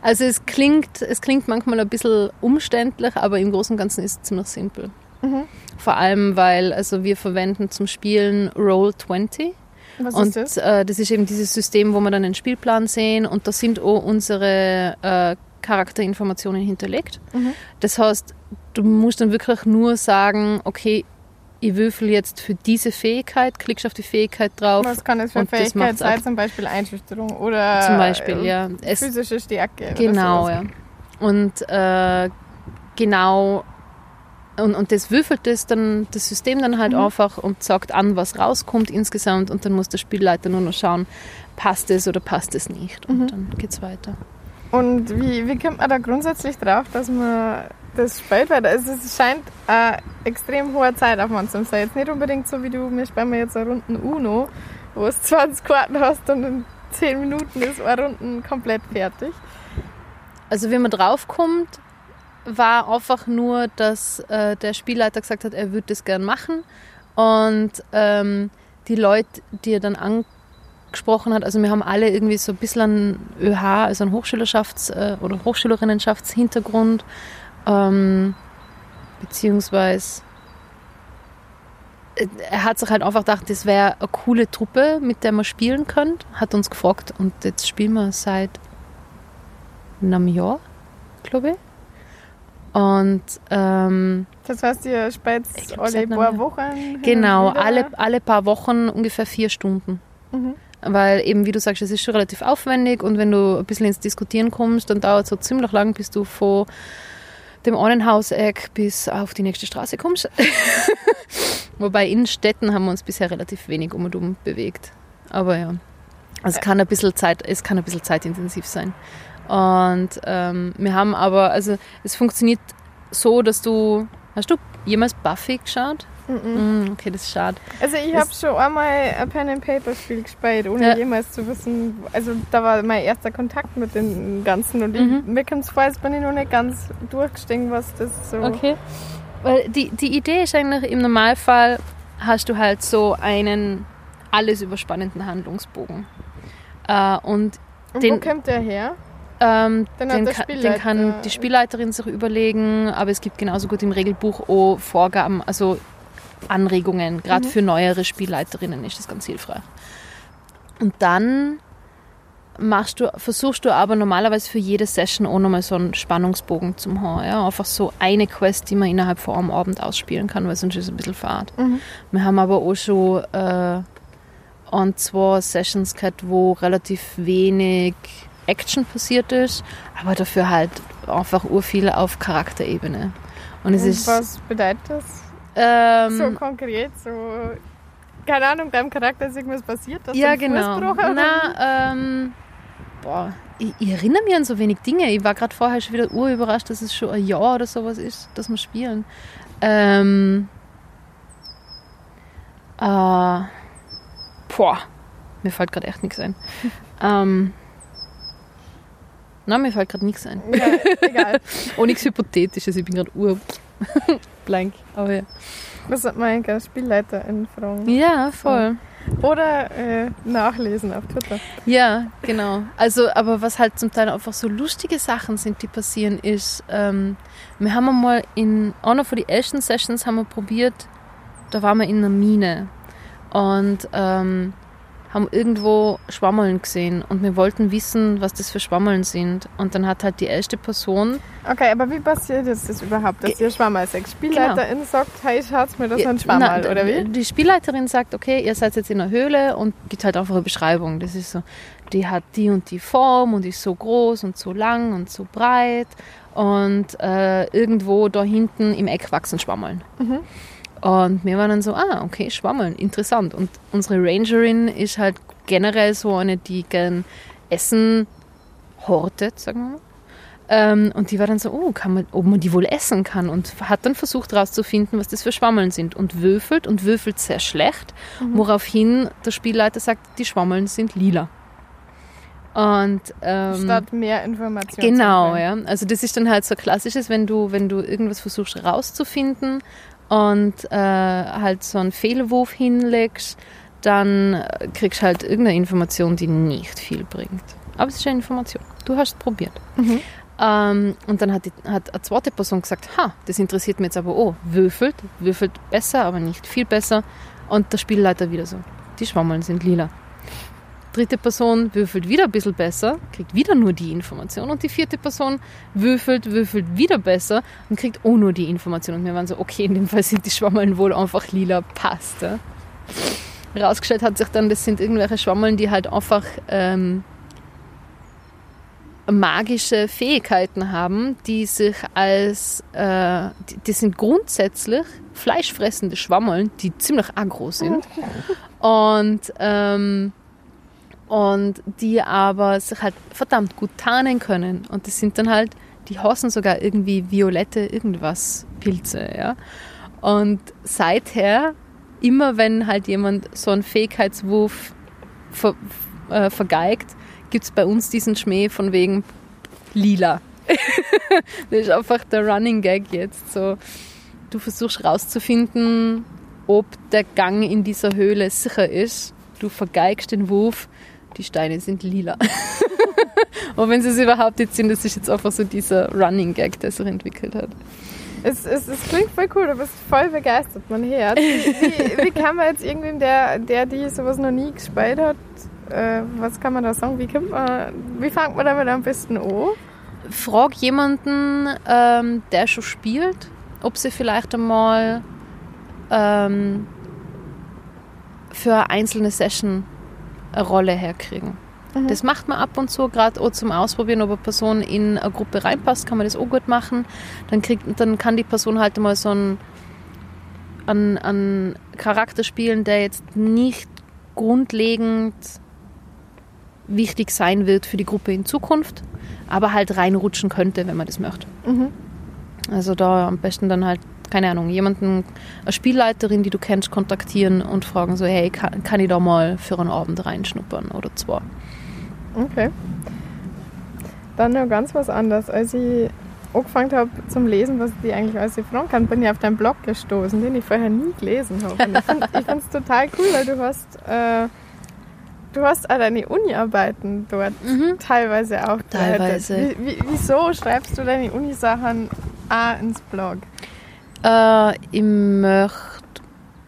Also es klingt, es klingt manchmal ein bisschen umständlich, aber im Großen und Ganzen ist es ziemlich simpel. Mhm. Vor allem, weil also wir verwenden zum Spielen Roll20. Was Und ist das? Äh, das ist eben dieses System, wo wir dann den Spielplan sehen und da sind auch unsere äh, Charakterinformationen hinterlegt. Mhm. Das heißt, du musst dann wirklich nur sagen, okay, ich würfel jetzt für diese Fähigkeit, klickst auf die Fähigkeit drauf. Was kann das für das Fähigkeit sein? Zum Beispiel Einschüchterung oder Zum Beispiel, ja. Es, physische Stärke. Genau, ja. Und äh, genau, und, und das würfelt das dann das System dann halt Mhm. einfach und sagt an, was rauskommt insgesamt und dann muss der Spielleiter nur noch schauen, passt es oder passt es nicht. Und Mhm. dann geht's weiter. Und wie, wie kommt man da grundsätzlich drauf, dass man das spielt? Weil es, es scheint ein extrem hoher Zeitaufwand zu sein. Jetzt nicht unbedingt so wie du, wir spielen jetzt eine Runden Uno, wo du 20 Karten hast und in 10 Minuten ist eine Runde komplett fertig. Also wie man draufkommt, war einfach nur, dass äh, der Spielleiter gesagt hat, er würde das gern machen. Und ähm, die Leute, die er dann angesprochen hat, also wir haben alle irgendwie so ein bisschen einen ÖH, also einen Hochschülerschafts- äh, oder Hochschülerinnenschaftshintergrund, ähm, beziehungsweise äh, er hat sich halt einfach gedacht, das wäre eine coole Truppe, mit der man spielen könnte, hat uns gefragt und jetzt spielen wir seit einem Jahr, glaube ich. Und ähm, Das heißt, ihr spielt alle paar Wochen. genau, alle, alle paar Wochen ungefähr vier Stunden. Mhm. Weil eben, wie du sagst, es ist schon relativ aufwendig und wenn du ein bisschen ins Diskutieren kommst, dann dauert es so ziemlich lang, bis du von dem einen Hauseck bis auf die nächste Straße kommst. Wobei in Städten haben wir uns bisher relativ wenig um und um bewegt. Aber ja, also es kann ein bisschen Zeit, es kann ein bisschen zeitintensiv sein. Und ähm, wir haben aber, also es funktioniert so, dass du, hast du jemals Buffy geschaut? Mm, okay, das ist schade. Also ich habe schon einmal ein Pen and Paper Spiel gespielt, ohne Ja. jemals zu wissen. Also da war mein erster Kontakt mit den Ganzen und Mhm. ich, mir kommt's vor, als bin ich noch nicht ganz durchgestiegen, was das so. Okay. Weil die, die Idee ist eigentlich, im Normalfall hast du halt so einen alles überspannenden Handlungsbogen. Äh, und Und Den- wo kommt der her? ähm, den, der kann, den kann die Spielleiterin sich überlegen, aber es gibt genauso gut im Regelbuch auch Vorgaben, also Anregungen. Gerade Mhm. für neuere Spielleiterinnen ist das ganz hilfreich. Und dann machst du, versuchst du aber normalerweise für jede Session auch nochmal so einen Spannungsbogen zu haben. Ja? Einfach so eine Quest, die man innerhalb von einem Abend ausspielen kann, weil sonst ist es ein bisschen fad. Mhm. Wir haben aber auch schon äh, an zwei Sessions gehabt, wo relativ wenig Action passiert ist, aber dafür halt einfach urviel auf Charakterebene. Und es Und ist was bedeutet das? Ähm, so konkret, so. Keine Ahnung, deinem Charakter ist irgendwas passiert? Hast ja genau. Na, ähm, boah, ich, ich erinnere mich an so wenig Dinge. Ich war gerade vorher schon wieder urüberrascht, dass es schon ein Jahr oder sowas ist, dass wir spielen. Ähm, äh, boah, mir fällt gerade echt nichts ein. ähm, Nein, mir fällt gerade nichts ein. Ja, egal. Oh, nichts Hypothetisches, ich bin gerade ur blank. Aber ja. Was hat man eigentlich als Spielleiterin fragen? Ja, voll. Oder äh, nachlesen auf Twitter. Ja, genau. Also, aber was halt zum Teil einfach so lustige Sachen sind, die passieren, ist, ähm, wir haben einmal in einer von die ersten Sessions haben wir probiert, da waren wir in einer Mine und ähm, haben irgendwo Schwammeln gesehen und wir wollten wissen, was das für Schwammeln sind. Und dann hat halt die erste Person Okay, aber wie passiert jetzt das überhaupt, dass ihr Schwammerl sagt? Spielleiterin sagt, hey, schaut's mir das an Schwammerl, Na, oder wie? Die Spielleiterin sagt, okay, ihr seid jetzt in der Höhle und gibt halt einfach eine Beschreibung. Das ist so, die hat die und die Form und ist so groß und so lang und so breit und äh, irgendwo da hinten im Eck wachsen Schwammeln. Mhm. Und wir waren dann so, ah, okay, Schwammeln, interessant. Und unsere Rangerin ist halt generell so eine, die gern Essen hortet, sagen wir mal. Ähm, und die war dann so, oh, man, ob man die wohl essen kann. Und hat dann versucht herauszufinden, was das für Schwammeln sind. Und würfelt und würfelt sehr schlecht, woraufhin der Spielleiter sagt, die Schwammeln sind lila. Und ähm, Statt mehr Informationen. Genau, ja. Also das ist dann halt so klassisches, wenn du, wenn du irgendwas versuchst rauszufinden und äh, halt so einen Fehlwurf hinlegst, dann äh, kriegst du halt irgendeine Information, die nicht viel bringt. Aber es ist eine Information. Du hast es probiert. Mhm. Ähm, und dann hat, die, hat eine zweite Person gesagt, ha, das interessiert mich jetzt aber, oh, würfelt, würfelt besser, aber nicht viel besser. Und der Spielleiter wieder so, die Schwammeln sind lila. Dritte Person würfelt wieder ein bisschen besser, kriegt wieder nur die Information. Und die vierte Person würfelt, würfelt wieder besser und kriegt auch nur die Information. Und wir waren so, okay, in dem Fall sind die Schwammeln wohl einfach lila, passt. Ja? Rausgestellt hat sich dann, das sind irgendwelche Schwammeln, die halt einfach ähm, magische Fähigkeiten haben, die sich als, äh, die, die sind grundsätzlich fleischfressende Schwammeln, die ziemlich aggro sind. Und, ähm, und die aber sich halt verdammt gut tarnen können. Und das sind dann halt, die hassen sogar irgendwie violette irgendwas Pilze, ja. Und seither, immer wenn halt jemand so einen Fähigkeitswurf ver, äh, vergeigt, gibt es bei uns diesen Schmäh von wegen lila. das ist einfach der Running Gag jetzt. So, du versuchst rauszufinden, ob der Gang in dieser Höhle sicher ist. Du vergeigst den Wurf, die Steine sind lila. Und wenn sie es überhaupt jetzt sind, das ist jetzt einfach so dieser Running Gag, der sich entwickelt hat. Es, es, es klingt voll cool, du bist voll begeistert, man hört. Wie, wie kann man jetzt irgendwem, der, der die sowas noch nie gespielt hat, äh, was kann man da sagen? Wie, man, wie fängt man damit am besten an? Frag jemanden, ähm, der schon spielt, ob sie vielleicht einmal ähm, für eine einzelne Session eine Rolle herkriegen. Mhm. Das macht man ab und zu, gerade auch zum Ausprobieren, ob eine Person in eine Gruppe reinpasst, kann man das auch gut machen. Dann, kriegt, dann kann die Person halt mal so einen, einen, einen Charakter spielen, der jetzt nicht grundlegend wichtig sein wird für die Gruppe in Zukunft, aber halt reinrutschen könnte, wenn man das möchte. Mhm. Also da am besten dann halt, keine Ahnung, jemanden, eine Spielleiterin, die du kennst, kontaktieren und fragen so, hey, kann, kann ich da mal für einen Abend reinschnuppern oder zwei. Okay. Dann noch ganz was anderes. Als ich angefangen habe zum Lesen, was ich eigentlich alles fragen kann, bin ich auf deinen Blog gestoßen, den ich vorher nie gelesen habe. Und ich finde es total cool, weil du hast, äh, du hast auch deine Uni-Arbeiten dort mhm. teilweise auch Teilweise. Wie, wie, wieso schreibst du deine Uni-Sachen auch ins Blog? Äh, ich möchte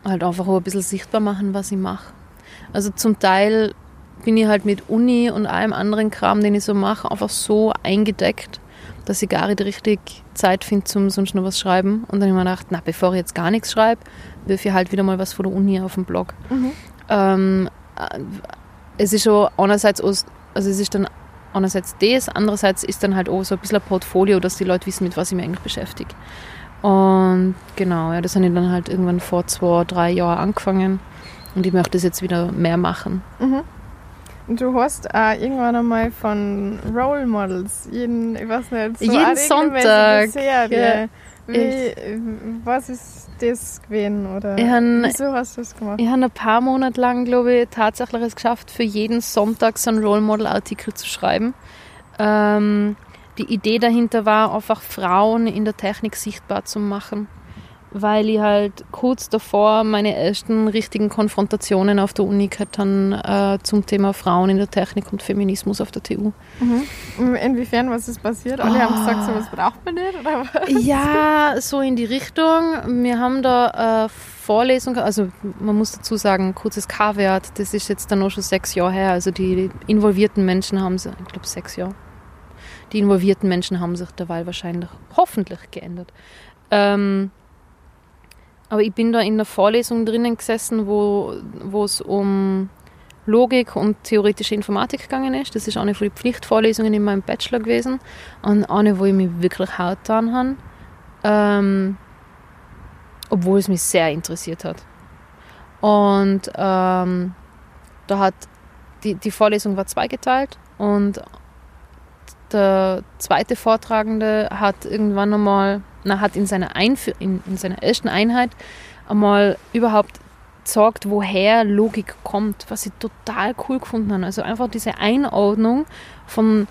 halt einfach auch ein bisschen sichtbar machen, was ich mache. Also zum Teil bin ich halt mit Uni und allem anderen Kram, den ich so mache, einfach so eingedeckt, dass ich gar nicht richtig Zeit finde, zum sonst noch was schreiben. Und dann habe ich mir gedacht, na, bevor ich jetzt gar nichts schreibe, wirf ich halt wieder mal was von der Uni auf dem Blog. Mhm. Ähm, äh, es ist schon einerseits, also es ist dann einerseits das, andererseits ist dann halt auch so ein bisschen ein Portfolio, dass die Leute wissen, mit was ich mich eigentlich beschäftige. Und genau, ja, das habe ich dann halt irgendwann vor zwei, drei Jahren angefangen und ich möchte das jetzt wieder mehr machen. Mhm. Du hast auch irgendwann einmal von Role Models, jeden, ich weiß nicht, so jeden Sonntag. Serie. Ja. Wie, was ist das gewesen? Oder han, wieso hast du das gemacht? Ich habe ein paar Monate lang, glaube ich, tatsächlich es geschafft, für jeden Sonntag so einen Role Model Artikel zu schreiben. Ähm, die Idee dahinter war, einfach Frauen in der Technik sichtbar zu machen weil ich halt kurz davor meine ersten richtigen Konfrontationen auf der Uni hatte äh, zum Thema Frauen in der Technik und Feminismus auf der TU. Mhm. Inwiefern, was ist passiert? Alle oh. haben gesagt, sowas braucht man nicht? Oder was? Ja, so in die Richtung. Wir haben da äh, Vorlesung, also man muss dazu sagen, kurzes K-Wert, das ist jetzt dann noch schon sechs Jahre her. Also die involvierten Menschen haben sich, ich glaube sechs Jahre, die involvierten Menschen haben sich derweil wahrscheinlich hoffentlich geändert. Ähm, aber ich bin da in der Vorlesung drinnen gesessen, wo es um Logik und theoretische Informatik gegangen ist. Das ist eine von den Pflichtvorlesungen in meinem Bachelor gewesen. Und eine, wo ich mich wirklich haut getan habe. Ähm, obwohl es mich sehr interessiert hat. Und ähm, da hat die, die Vorlesung war zweigeteilt und der zweite Vortragende hat irgendwann einmal na, hat in seiner, Einf in, in seiner ersten Einheit einmal überhaupt gesagt, woher Logik kommt, was ich total cool gefunden habe. Also einfach diese Einordnung von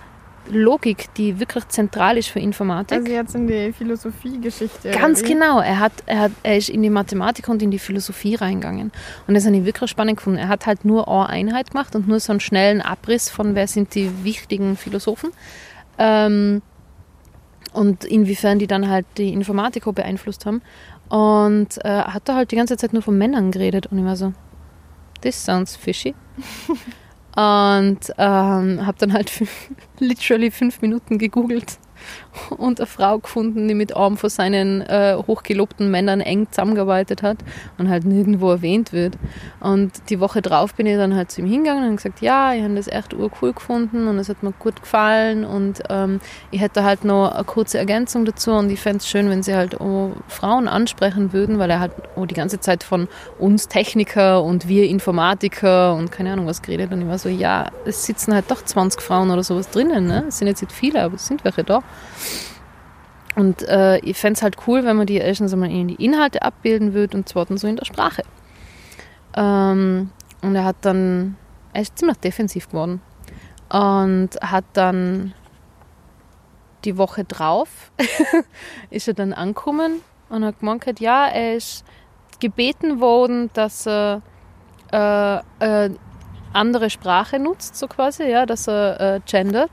Logik, die wirklich zentral ist für Informatik. Also jetzt in die Philosophiegeschichte. Ganz genau. Er, hat, er, hat, er ist in die Mathematik und in die Philosophie reingegangen. Und das habe ich wirklich spannend gefunden. Er hat halt nur eine Einheit gemacht und nur so einen schnellen Abriss von, wer sind die wichtigen Philosophen. Ähm, und inwiefern die dann halt die Informatik auch beeinflusst haben. Und äh, hat da halt die ganze Zeit nur von Männern geredet und ich war so, this sounds fishy. und ähm, habe dann halt literally fünf Minuten gegoogelt und eine Frau gefunden, die mit einem von seinen äh, hochgelobten Männern eng zusammengearbeitet hat und halt nirgendwo erwähnt wird. Und die Woche drauf bin ich dann halt zu ihm hingegangen und gesagt, ja, ich habe das echt urcool gefunden und es hat mir gut gefallen und ähm, ich hätte halt noch eine kurze Ergänzung dazu und ich fände es schön, wenn sie halt auch Frauen ansprechen würden, weil er halt auch die ganze Zeit von uns Techniker und wir Informatiker und keine Ahnung was geredet und ich war so, ja, es sitzen halt doch 20 Frauen oder sowas drinnen, ne? es sind jetzt nicht viele, aber es sind welche da. Und äh, ich fände es halt cool, wenn man die erstens einmal in die Inhalte abbilden würde und zweitens so in der Sprache. Ähm, und er hat dann er ist ziemlich defensiv geworden und hat dann die Woche drauf ist er dann angekommen und hat gemeint, ja, er ist gebeten worden, dass er äh, äh, andere Sprache nutzt, so quasi, ja, dass er äh, gendert.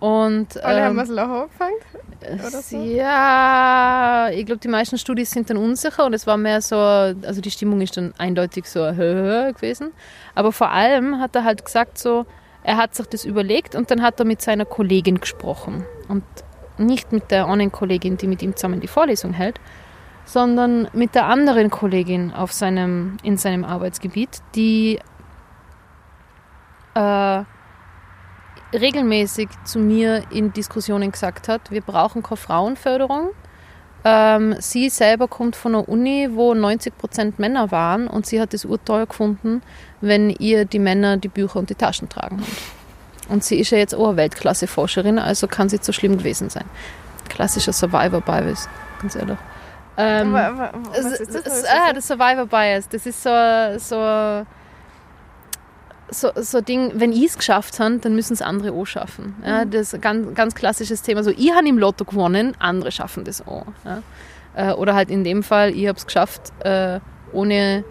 Und, Alle ähm, haben das Loch angefangen? Oder so? Ja, ich glaube, die meisten Studis sind dann unsicher und es war mehr so, also die Stimmung ist dann eindeutig so gewesen. Aber vor allem hat er halt gesagt so, er hat sich das überlegt und dann hat er mit seiner Kollegin gesprochen. Und nicht mit der einen Kollegin, die mit ihm zusammen die Vorlesung hält, sondern mit der anderen Kollegin auf seinem, in seinem Arbeitsgebiet, die äh, regelmäßig zu mir in Diskussionen gesagt hat, wir brauchen keine Frauenförderung. Ähm, sie selber kommt von einer Uni, wo 90 Prozent Männer waren und sie hat es urteuer gefunden, wenn ihr die Männer die Bücher und die Taschen tragen. Und sie ist ja jetzt auch eine Weltklasse-Forscherin, also kann sie so schlimm gewesen sein. Klassischer Survivor-Bias, ganz ehrlich. Ähm, Wa- wa- was ist das? ah, das? das Survivor Bias. Das ist so, so, so, so ein Ding, wenn ich es geschafft habe, dann müssen es andere auch schaffen. Ja, Mhm. das ist ein ganz, ganz klassisches Thema. So, ich habe im Lotto gewonnen, andere schaffen das auch. Ja. Äh, Oder halt in dem Fall, ich habe es geschafft, äh, ohne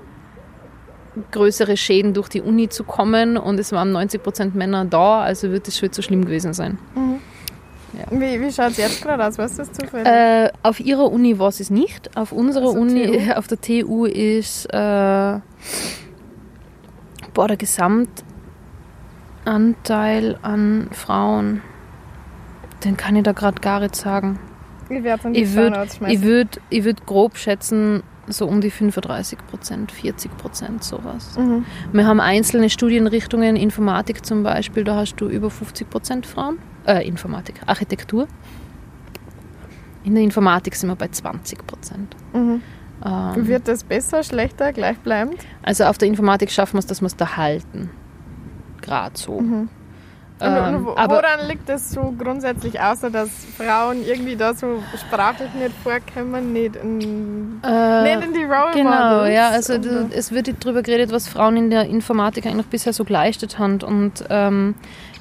größere Schäden durch die Uni zu kommen und es waren 90% Männer da, also wird es schon so schlimm gewesen sein. Mhm. Ja. Wie, wie schaut es jetzt gerade aus? Weißt du das zufällig? Äh, auf ihrer Uni war es nicht. Auf unserer Also Uni, TU? auf der TU ist äh, boah, der Gesamtanteil an Frauen. Den kann ich da gerade gar nicht sagen. ich würde ich würd, ich würd grob schätzen, so um die 35 Prozent, 40 Prozent, sowas. Mhm. Wir haben einzelne Studienrichtungen, Informatik zum Beispiel, da hast du über 50 Prozent Frauen. Äh, Informatik, Architektur. In der Informatik sind wir bei 20 Prozent. Mhm. Ähm, Wird das besser, schlechter, gleichbleibend? also auf der Informatik schaffen wir es, dass wir es da halten. Gerade so. Mhm. Ähm, und wo, aber woran liegt das so grundsätzlich, außer dass Frauen irgendwie da so sprachlich nicht vorkommen, nicht in, äh, nicht in die Role Genau, Models ja, also du, es wird darüber geredet, was Frauen in der Informatik eigentlich bisher so geleistet haben und ähm,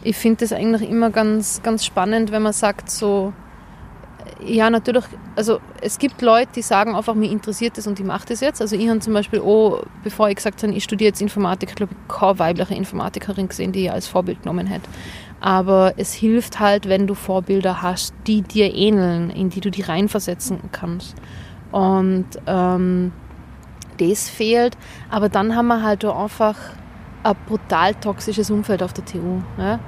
ich finde das eigentlich immer ganz, ganz spannend, wenn man sagt so, ja natürlich, also es gibt Leute, die sagen einfach, mir interessiert das und ich mache das jetzt. Also ich habe zum Beispiel auch, bevor ich gesagt habe, ich studiere jetzt Informatik, glaube ich, keine weibliche Informatikerin gesehen, die ich als Vorbild genommen hätte. Aber es hilft halt, wenn du Vorbilder hast, die dir ähneln, in die du dich reinversetzen kannst. Und ähm, das fehlt. Aber dann haben wir halt auch einfach ein brutal toxisches Umfeld auf der TU. Ja?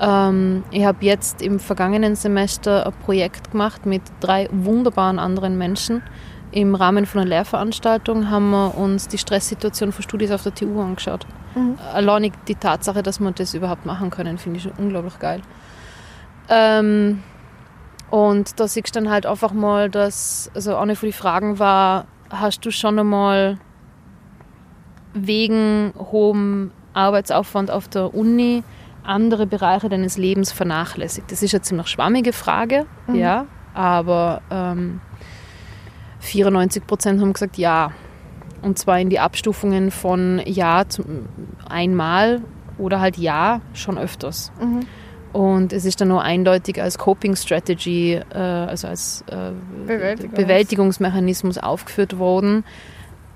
Ähm, ich habe jetzt im vergangenen Semester ein Projekt gemacht mit drei wunderbaren anderen Menschen. Im Rahmen von einer Lehrveranstaltung haben wir uns die Stresssituation von Studis auf der TU angeschaut. Mhm. Alleinig die Tatsache, dass wir das überhaupt machen können, finde ich schon unglaublich geil. Ähm, und da siehst du dann halt einfach mal, dass, also eine von den Fragen war, hast du schon einmal wegen hohem Arbeitsaufwand auf der Uni andere Bereiche deines Lebens vernachlässigt? Das ist eine ziemlich schwammige Frage, Mhm. ja, aber ähm, 94 Prozent haben gesagt ja. Und zwar in die Abstufungen von ja zum einmal oder halt ja schon öfters. Mhm. Und es ist dann nur eindeutig als Coping Strategy, äh, also als äh, Bewältigungs- Bewältigungsmechanismus aufgeführt worden.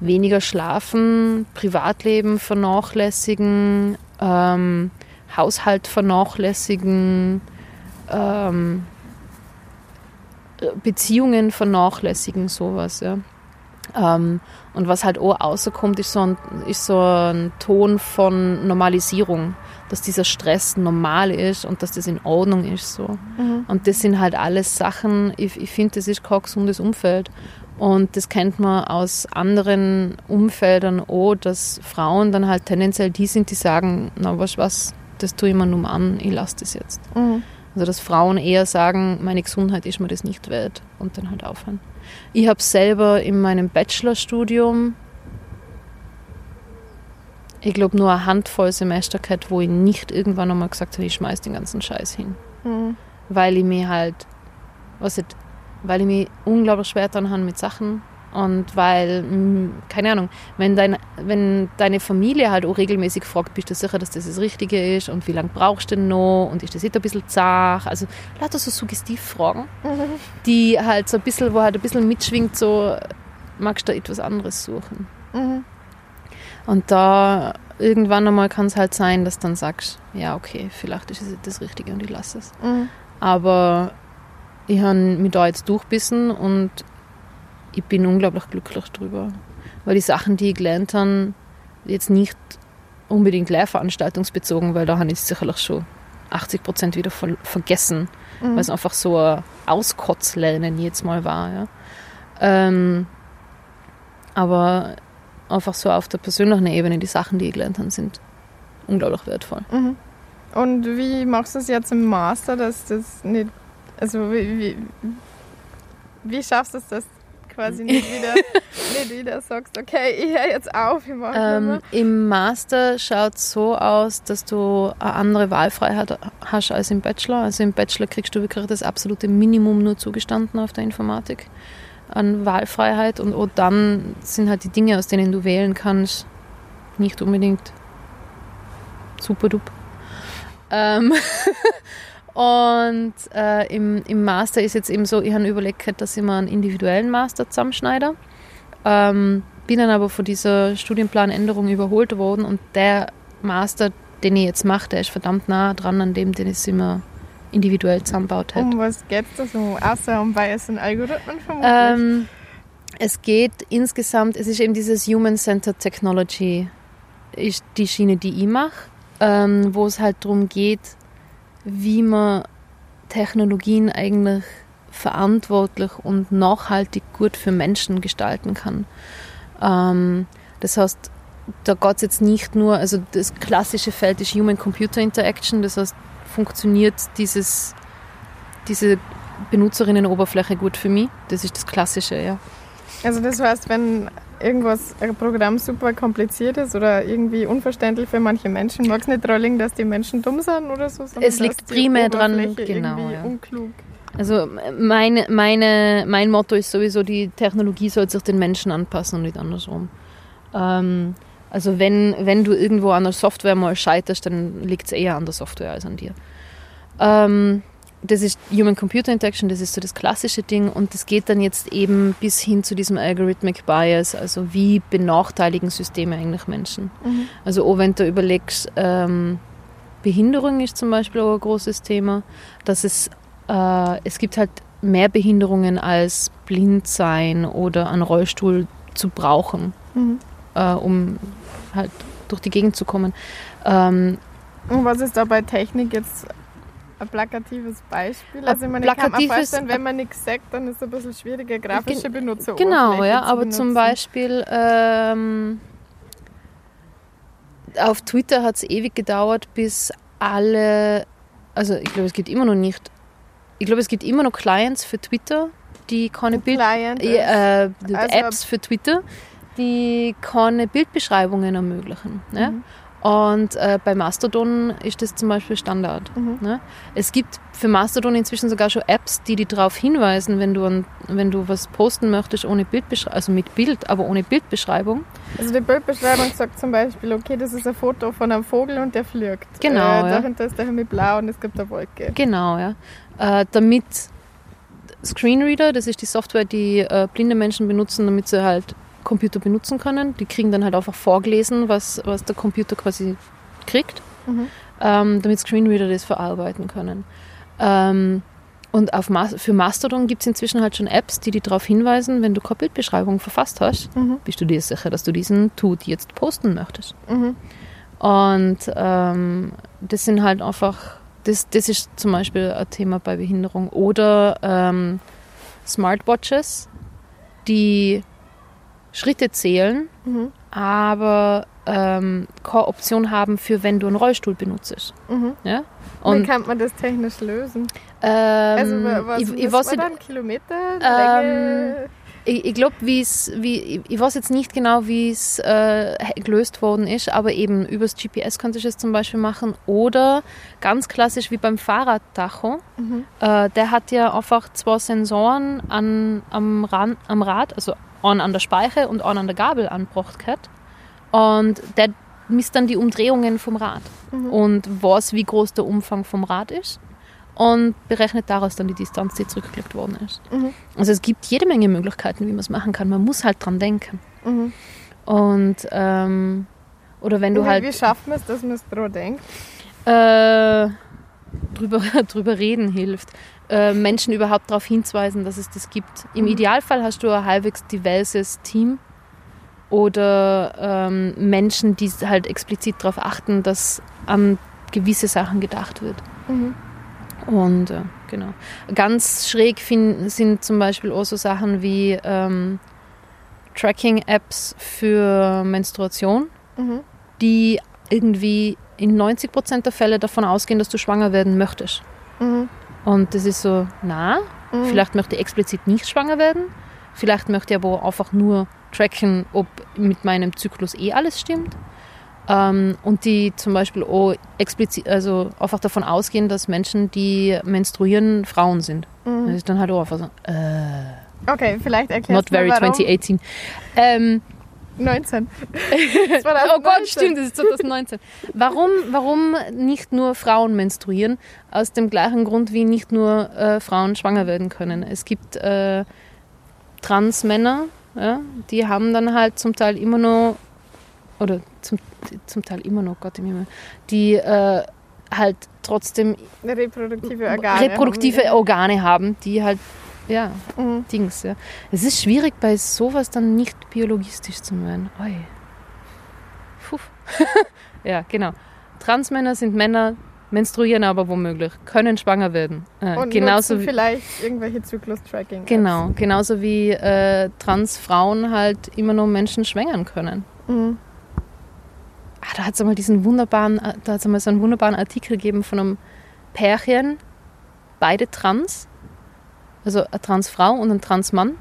Weniger schlafen, Privatleben vernachlässigen, ähm, Haushalt vernachlässigen, ähm, Beziehungen vernachlässigen, sowas, ja. Ähm, und was halt auch rauskommt, ist so, ein, ist so ein Ton von Normalisierung, dass dieser Stress normal ist und dass das in Ordnung ist. So. Mhm. Und das sind halt alles Sachen, ich, ich finde, das ist kein gesundes Umfeld. Und das kennt man aus anderen Umfeldern auch, dass Frauen dann halt tendenziell die sind, die sagen, na was, was, das tue ich mir nur an, ich lasse das jetzt. Mhm. Also dass Frauen eher sagen, meine Gesundheit ist mir das nicht wert und dann halt aufhören. Ich habe selber in meinem Bachelorstudium, ich glaube nur eine Handvoll Semester gehabt, wo ich nicht irgendwann einmal gesagt habe, ich schmeiß den ganzen Scheiß hin. Mhm. Weil ich mir halt, was ich, weil ich mich unglaublich schwer dran habe mit Sachen Und weil, mh, keine Ahnung, wenn, dein, wenn deine Familie halt auch regelmäßig fragt, bist du sicher, dass das das Richtige ist und wie lange brauchst du denn noch und ist das nicht ein bisschen zart? Also lauter so Suggestivfragen, die halt so ein bisschen, wo halt ein bisschen mitschwingt, so magst du da etwas anderes suchen. Mhm. Und da irgendwann einmal kann es halt sein, dass du dann sagst, ja okay, vielleicht ist es das Richtige und ich lasse es. Mhm. Aber ich habe mich da jetzt durchbissen und ich bin unglaublich glücklich drüber. Weil die Sachen, die ich gelernt habe, jetzt nicht unbedingt lehrveranstaltungsbezogen, weil da habe ich sicherlich schon 80 Prozent wieder ver vergessen, Mhm. weil es einfach so ein Auskotzlernen jetzt mal war. Ja. Ähm, aber einfach so auf der persönlichen Ebene, die Sachen, die ich gelernt habe, sind unglaublich wertvoll. Mhm. Und wie machst du es jetzt im Master, dass das nicht, also wie, wie, wie schaffst du es, dass quasi nicht wieder, nicht wieder sagst, okay, ich höre jetzt auf, ich Ähm, Im Master schaut es so aus, dass du eine andere Wahlfreiheit hast als im Bachelor. Also im Bachelor kriegst du wirklich das absolute Minimum nur zugestanden auf der Informatik an Wahlfreiheit und auch dann sind halt die Dinge, aus denen du wählen kannst, nicht unbedingt super duper. Ähm und äh, im, im Master ist jetzt eben so, ich habe überlegt, dass ich mir einen individuellen Master zusammenschneide. Ähm, bin dann aber von dieser Studienplanänderung überholt worden und der Master, den ich jetzt mache, der ist verdammt nah dran an dem, den ich immer individuell zusammengebaut mehr. hätte. Um was geht es da so? Außer um Bias und Algorithmen vermutlich. Ähm, es geht insgesamt, es ist eben dieses Human-Centered Technology, ist die Schiene, die ich mache, ähm, wo es halt darum geht, wie man Technologien eigentlich verantwortlich und nachhaltig gut für Menschen gestalten kann. Ähm, das heißt, da geht es jetzt nicht nur, also das klassische Feld ist Human-Computer-Interaction, das heißt, funktioniert dieses, diese Benutzerinnenoberfläche gut für mich? Das ist das Klassische, ja. Also das heißt, wenn irgendwas, ein Programm super kompliziert ist oder irgendwie unverständlich für manche Menschen, mag es nicht liegen, dass die Menschen dumm sind oder so, Es liegt primär dran, genau, ja. unklug. Also meine, meine, mein Motto ist sowieso, die Technologie soll sich den Menschen anpassen und nicht andersrum. Ähm, also wenn, wenn du irgendwo an der Software mal scheiterst, dann liegt es eher an der Software als an dir. Ähm, das ist Human-Computer Interaction, das ist so das klassische Ding und das geht dann jetzt eben bis hin zu diesem Algorithmic Bias, also wie benachteiligen Systeme eigentlich Menschen. Mhm. Also auch wenn du überlegst, ähm, Behinderung ist zum Beispiel auch ein großes Thema, dass es, äh, es gibt halt mehr Behinderungen als blind sein oder einen Rollstuhl zu brauchen, Mhm. äh, um halt durch die Gegend zu kommen. Ähm, Und was ist da bei Technik jetzt ein plakatives Beispiel? Also ich kann mir vorstellen, wenn man nichts sagt, dann ist es ein bisschen schwieriger, grafische Benutzer Genau, ja, aber zum Beispiel ähm, auf Twitter hat es ewig gedauert, bis alle, also ich glaube, es gibt immer noch nicht, ich glaube, es gibt immer noch Clients für Twitter, die keine Bild, ja, äh, die Also- Apps für Twitter, die keine Bildbeschreibungen ermöglichen. Mhm. Und äh, bei Mastodon ist das zum Beispiel Standard. Mhm. Ne? Es gibt für Mastodon inzwischen sogar schon Apps, die dich darauf hinweisen, wenn du, ein, wenn du was posten möchtest ohne Bildbeschreibung, also mit Bild, aber ohne Bildbeschreibung. Also die Bildbeschreibung sagt zum Beispiel, okay, das ist ein Foto von einem Vogel und der fliegt. Genau, Äh, ja. Dahinter ist der Himmel blau und es gibt eine Wolke. Genau, ja. Äh, damit Screenreader, das ist die Software, die äh, blinde Menschen benutzen, damit sie halt Computer benutzen können. Die kriegen dann halt einfach vorgelesen, was, was der Computer quasi kriegt, Mhm. ähm, damit Screenreader das verarbeiten können. Ähm, und auf Mas für Mastodon gibt es inzwischen halt schon Apps, die dich darauf hinweisen, wenn du keine Bildbeschreibung verfasst hast, Mhm. bist du dir sicher, dass du diesen Tut jetzt posten möchtest. Mhm. Und ähm, das sind halt einfach, das, das ist zum Beispiel ein Thema bei Behinderung. Oder ähm, Smartwatches, die Schritte zählen, Mhm. aber ähm, keine Option haben für wenn du einen Rollstuhl benutzt. Mhm. Ja? Wie Und kann man das technisch lösen? ähm, Also wa- was ich, muss ich weiß man nicht, dann? Kilometer? Ähm? Ich, ich glaube, wie es, wie, ich- ich weiß jetzt nicht genau, wie es äh, gelöst worden ist, aber eben übers GPS könntest du es zum Beispiel machen oder ganz klassisch wie beim Fahrradtacho. Mhm. Äh, der hat ja einfach zwei Sensoren an, am, Ran, am Rad, also einen an der Speiche und einen an der Gabel angebracht hat. Und der misst dann die Umdrehungen vom Rad und weiß, wie groß der Umfang vom Rad ist und berechnet daraus dann die Distanz, die zurückgelegt worden ist. Mhm. Also es gibt jede Menge Möglichkeiten, wie man es machen kann. Man muss halt dran denken. Mhm. Und ähm, oder wenn du wie, halt wie schafft man es, dass man es dran denkt? äh, drüber, drüber reden hilft. Äh, Menschen überhaupt darauf hinzuweisen, dass es das gibt. Im Idealfall hast du ein halbwegs diverses Team oder ähm, Menschen, die halt explizit darauf achten, dass an gewisse Sachen gedacht wird. Mhm. Und äh, genau. Ganz schräg find, sind zum Beispiel auch so Sachen wie ähm, Tracking-Apps für Menstruation, Mhm. die irgendwie in 90% der Fälle davon ausgehen, dass du schwanger werden möchtest. Mhm. Und das ist so, na, Mhm. vielleicht möchte ich explizit nicht schwanger werden. Vielleicht möchte ich aber einfach nur tracken, ob mit meinem Zyklus eh alles stimmt. Ähm, und die zum Beispiel auch explizit, also einfach davon ausgehen, dass Menschen, die menstruieren, Frauen sind. Mhm. Das ist dann halt auch einfach so, äh, Okay, vielleicht erklärst not du very warum 2018. Ähm, 19. oh Gott, stimmt, das ist 2019. Warum, warum nicht nur Frauen menstruieren? Aus dem gleichen Grund, wie nicht nur äh, Frauen schwanger werden können. Es gibt äh, Transmänner, ja, die haben dann halt zum Teil immer noch, oder zum, zum Teil immer noch, Gott im Himmel, die äh, halt trotzdem Reproduktive Organe. reproduktive haben Organe haben, die halt, ja. Mhm. Dings. Ja. Es ist schwierig, bei sowas dann nicht biologistisch zu werden. Oi. Puh. ja, genau. Transmänner sind Männer, menstruieren aber womöglich, können schwanger werden. Äh, Und genauso wie, vielleicht irgendwelche Zyklus-Tracking. genau, genauso wie äh, Transfrauen halt immer noch Menschen schwängern können. Mhm. Ah, da hat es einmal diesen wunderbaren, da hat's einmal so einen wunderbaren Artikel gegeben von einem Pärchen, beide trans, also eine Transfrau und ein Transmann.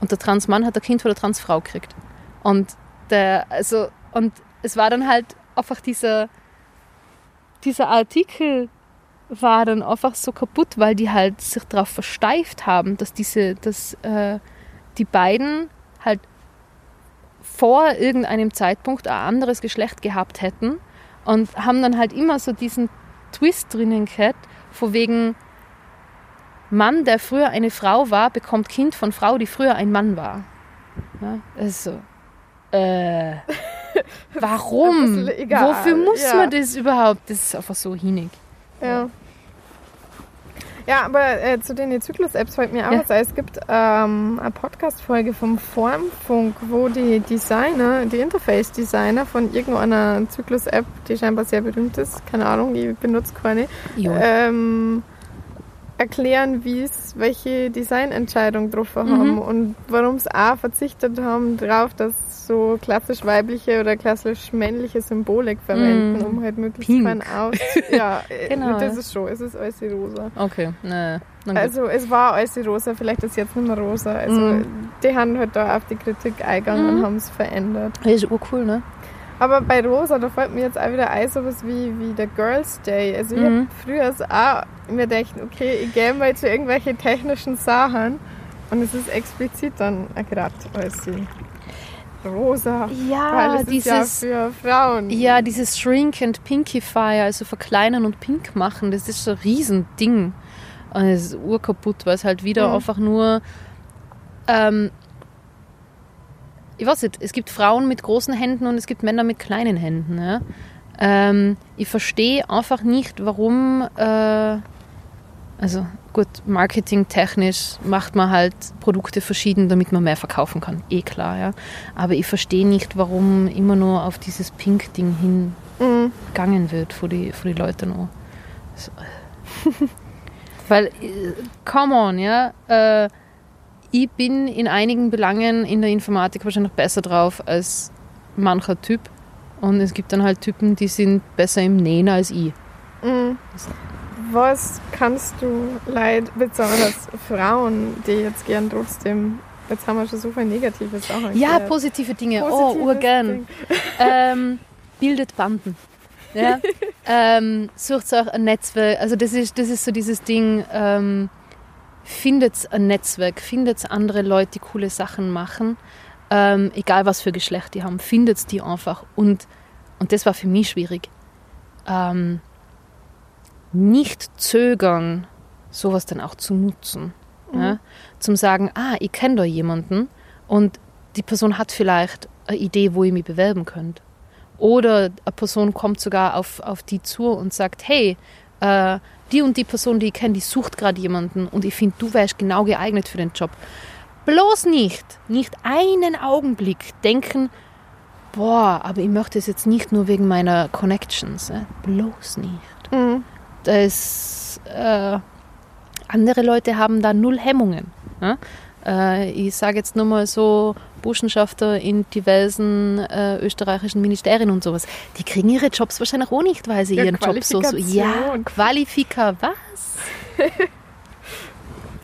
Und der Transmann hat ein Kind von der Transfrau gekriegt. Und der, also, und es war dann halt einfach dieser, dieser Artikel war dann einfach so kaputt, weil die halt sich darauf versteift haben, dass diese, dass äh, die beiden halt vor irgendeinem Zeitpunkt ein anderes Geschlecht gehabt hätten und haben dann halt immer so diesen Twist drinnen gehabt, von wegen Mann, der früher eine Frau war, bekommt Kind von Frau, die früher ein Mann war. Ja, das ist so. Äh, warum? Wofür muss ja. man das überhaupt? Das ist einfach so hinig. Ja. Ja, aber äh, zu den Zyklus-Apps fällt mir auch Ja. was ein. Es gibt ähm, eine Podcast-Folge vom Formfunk, wo die Designer, die Interface-Designer von irgendeiner Zyklus-App, die scheinbar sehr berühmt ist, keine Ahnung, ich benutze keine, ähm, erklären, wie es welche Designentscheidung getroffen haben Mhm. und warum sie auch verzichtet haben darauf, dass so klassisch weibliche oder klassisch männliche Symbolik verwenden, Mhm. um halt möglichst Pink. aus. Ja, äh, Genau, das ist schon, es ist alles rosa. Okay, ne. Also es war alles rosa, vielleicht ist jetzt nicht mehr rosa. Also Mhm. die haben halt da auf die Kritik eingegangen Mhm. und haben es verändert. das ist urcool, ne? Aber bei Rosa, da fällt mir jetzt auch wieder ein, sowas wie, wie der Girls Day. Also ich Mhm. hab früher auch mir gedacht, okay, ich gehe mal zu irgendwelchen technischen Sachen und es ist explizit dann gerade als sie rosa. Ja, dieses, ist ja für Frauen. ja, dieses Shrink and Pinkify, also verkleinern und pink machen, das ist so ein Riesending. Und es ist urkaputt, weil es halt wieder Mhm. einfach nur ähm, ich weiß nicht, es gibt Frauen mit großen Händen und es gibt Männer mit kleinen Händen. Ja? Ähm, ich verstehe einfach nicht, warum, äh, also gut, marketingtechnisch macht man halt Produkte verschieden, damit man mehr verkaufen kann. Eh klar, ja. Aber ich verstehe nicht, warum immer nur auf dieses Pink-Ding Mhm. hingegangen wird für die, für die Leute noch. So. Weil, äh, come on, ja. Äh, ich bin in einigen Belangen in der Informatik wahrscheinlich besser drauf als mancher Typ. Und es gibt dann halt Typen, die sind besser im Nähen als ich. Mhm. Was kannst du leid, besonders Frauen, die jetzt gern trotzdem, jetzt haben wir schon so viele negative Sachen Ja, gehört. positive Dinge. Positives oh, urgern. Ähm, bildet Banden. Ja? ähm, sucht euch ein Netzwerk. Also das ist, das ist so dieses Ding, ähm, findet ein Netzwerk, findet andere Leute, die coole Sachen machen, ähm, egal was für Geschlecht die haben, findet die einfach. Und, und das war für mich schwierig. Ähm, nicht zögern, sowas dann auch zu nutzen. Mhm. Ja? Zum sagen, ah, ich kenne da jemanden und die Person hat vielleicht eine Idee, wo ihr mich bewerben könnt. Oder eine Person kommt sogar auf, auf die zu und sagt, hey, äh, die und die Person, die ich kenne, die sucht gerade jemanden und ich finde, du wärst genau geeignet für den Job. Bloß nicht, nicht einen Augenblick denken, boah, aber ich möchte es jetzt nicht nur wegen meiner Connections. Äh? Bloß nicht. Mhm. Das, äh, andere Leute haben da null Hemmungen. Ne? Äh, ich sage jetzt nur mal so, Burschenschafter in diversen äh, österreichischen Ministerien und sowas, die kriegen ihre Jobs wahrscheinlich auch nicht, weil sie ja, ihren Job so, so. Ja, Qualifika, was?